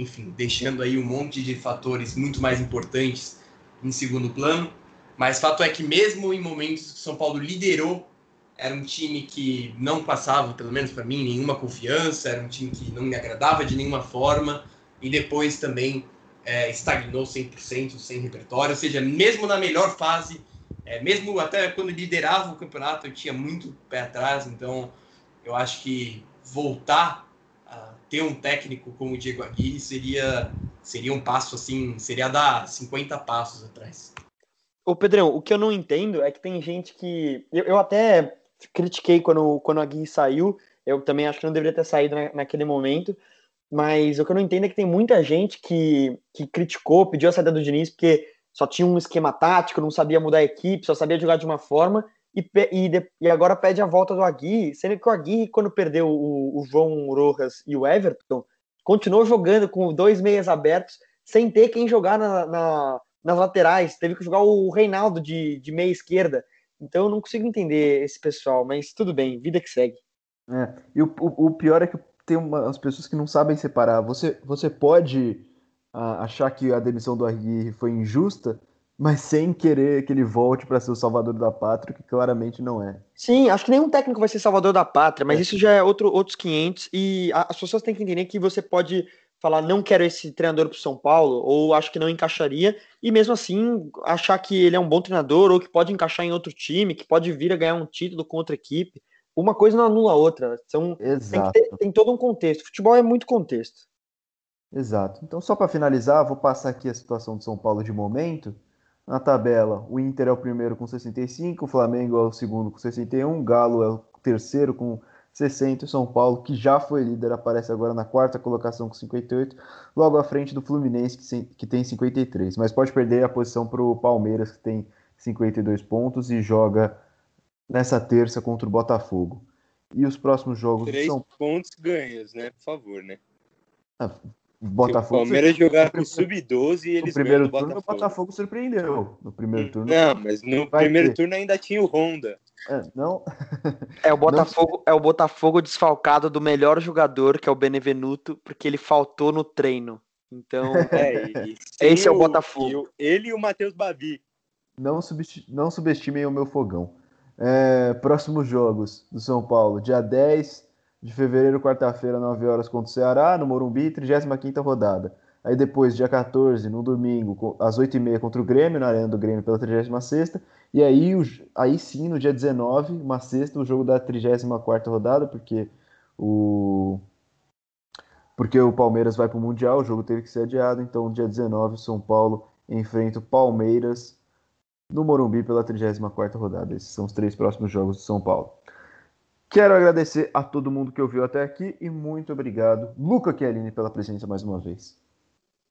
enfim, deixando aí um monte de fatores muito mais importantes em segundo plano, mas fato é que mesmo em momentos que São Paulo liderou, era um time que não passava, pelo menos para mim, nenhuma confiança, era um time que não me agradava de nenhuma forma, e depois também é, estagnou 100%, sem repertório, ou seja, mesmo na melhor fase, é, mesmo até quando liderava o campeonato, eu tinha muito pé atrás, então eu acho que voltar a ter um técnico como o Diego Aguirre seria, seria um passo assim, seria dar 50 passos atrás. Ô Pedrão, o que eu não entendo é que tem gente que. Eu, eu até critiquei quando, quando a Gui saiu, eu também acho que não deveria ter saído na, naquele momento, mas o que eu não entendo é que tem muita gente que, que criticou, pediu a saída do Diniz porque só tinha um esquema tático, não sabia mudar a equipe, só sabia jogar de uma forma, e, e, e agora pede a volta do Aguirre, sendo que o Aguirre, quando perdeu o, o João Rojas e o Everton, continuou jogando com dois meias abertos, sem ter quem jogar na, na- nas laterais, teve que jogar o Reinaldo de, de meia esquerda, então eu não consigo entender esse pessoal, mas tudo bem, vida que segue. É, e o, o, o pior é que tem umas pessoas que não sabem separar. Você, você pode ah, achar que a demissão do Aguirre foi injusta, mas sem querer que ele volte para ser o salvador da pátria, que claramente não é. Sim, acho que nenhum técnico vai ser salvador da pátria, mas É. isso já é outro, outros 500 e a- as pessoas têm que entender que você pode falar não quero esse treinador para São Paulo ou acho que não encaixaria e mesmo assim achar que ele é um bom treinador ou que pode encaixar em outro time, que pode vir a ganhar um título com outra equipe. Uma coisa não anula a outra. São, tem, Exato. ter- tem todo um contexto. Futebol é muito contexto. Exato. Então, só para finalizar, vou passar aqui a situação do São Paulo de momento. Na tabela, o Inter é o primeiro com 65, o Flamengo é o segundo com 61, o Galo é o terceiro com 60, e o São Paulo, que já foi líder, aparece agora na quarta colocação com 58, logo à frente do Fluminense, que tem 53. Mas pode perder a posição para o Palmeiras, que tem 52 pontos e joga nessa terça contra o Botafogo. E os próximos jogos Três São pontos ganhos, né? Por favor, né? Se o Botafogo. Palmeiras jogar com no sub-12 e No eles primeiro ganham do turno, o Botafogo. Botafogo surpreendeu. No primeiro turno. Não, mas no primeiro ter. turno ainda tinha o Honda. É, não, É o (laughs) Botafogo, é o Botafogo desfalcado do melhor jogador, que é o Benevenuto, porque ele faltou no treino. Então, (laughs) É, e (laughs) Esse é o Botafogo. e o- ele e o Matheus Babi. não, não subestimem o meu fogão. É, próximos jogos do São Paulo, dia 10 de fevereiro, quarta-feira, 9 horas contra o Ceará, no Morumbi, 35ª rodada. Aí depois, dia 14, no domingo, às 8h30 contra o Grêmio, na Arena do Grêmio pela 36ª. E aí, o aí sim, no dia 19, uma sexta, o jogo da 34ª rodada, porque o, porque o Palmeiras vai para o Mundial, o jogo teve que ser adiado, então dia 19 São Paulo enfrenta o Palmeiras no Morumbi pela 34ª rodada. Esses são os três próximos jogos do São Paulo. Quero agradecer a todo mundo que ouviu até aqui e muito obrigado, Luca Chiellini, pela presença mais uma vez.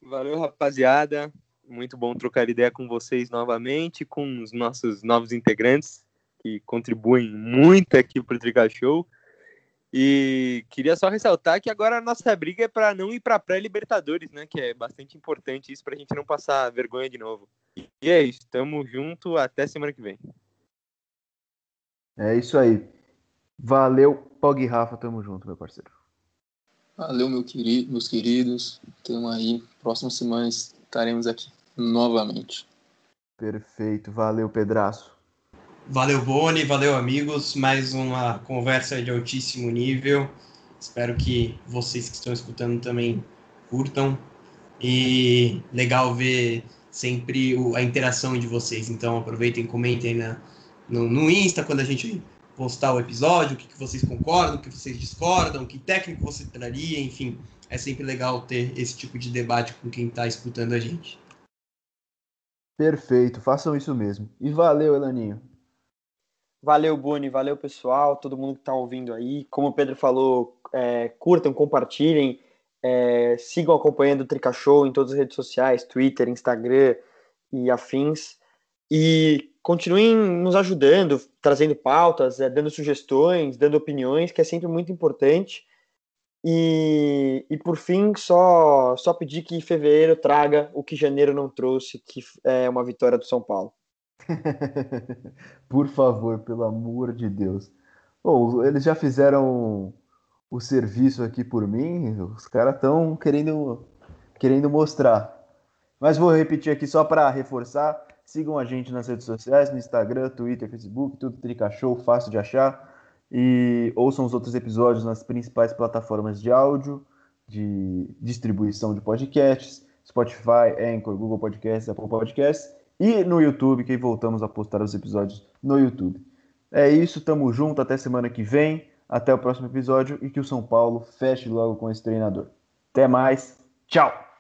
Valeu, rapaziada. Muito bom trocar ideia com vocês novamente, com os nossos novos integrantes que contribuem muito aqui para o Trica Show. E queria só ressaltar que agora a nossa briga é para não ir para pré-Libertadores, né? Que é bastante importante isso para a gente não passar vergonha de novo. E é isso, tamo junto, até semana que vem. É isso aí. Valeu, Pog Rafa, tamo junto, meu parceiro. Valeu, meu querido, meus queridos. Tamo aí. Próxima semana estaremos aqui novamente. Perfeito, valeu, Pedraço. Valeu, Boni, valeu, amigos. Mais uma conversa de altíssimo nível. Espero que vocês que estão escutando também curtam. E legal ver sempre a interação de vocês. Então aproveitem, comentem na, no, no Insta quando a gente postar o episódio, o que, que vocês concordam, o que vocês discordam, que técnico você traria, enfim. É sempre legal ter esse tipo de debate com quem está escutando a gente. Perfeito, façam isso mesmo. E valeu, Elaninho. Valeu, Boni, valeu, pessoal, todo mundo que está ouvindo aí. Como o Pedro falou, é, curtam, compartilhem, é, sigam acompanhando o Trica Show em todas as redes sociais, Twitter, Instagram e afins. E continuem nos ajudando, trazendo pautas, é, dando sugestões, dando opiniões, que é sempre muito importante. E, e por fim, só, só pedir que fevereiro traga o que janeiro não trouxe, que é uma vitória do São Paulo. (laughs) Por favor, pelo amor de Deus. Bom, eles já fizeram o serviço aqui por mim, os caras estão querendo, querendo mostrar. Mas vou repetir aqui só para reforçar. Sigam a gente nas redes sociais, no Instagram, Twitter, Facebook, tudo Trica Show, fácil de achar. E ouçam os outros episódios nas principais plataformas de áudio, de distribuição de podcasts, Spotify, Anchor, Google Podcasts, Apple Podcasts e no YouTube, que voltamos a postar os episódios no YouTube. É isso, tamo junto, até semana que vem, até o próximo episódio e que o São Paulo feche logo com esse treinador. Até mais, tchau!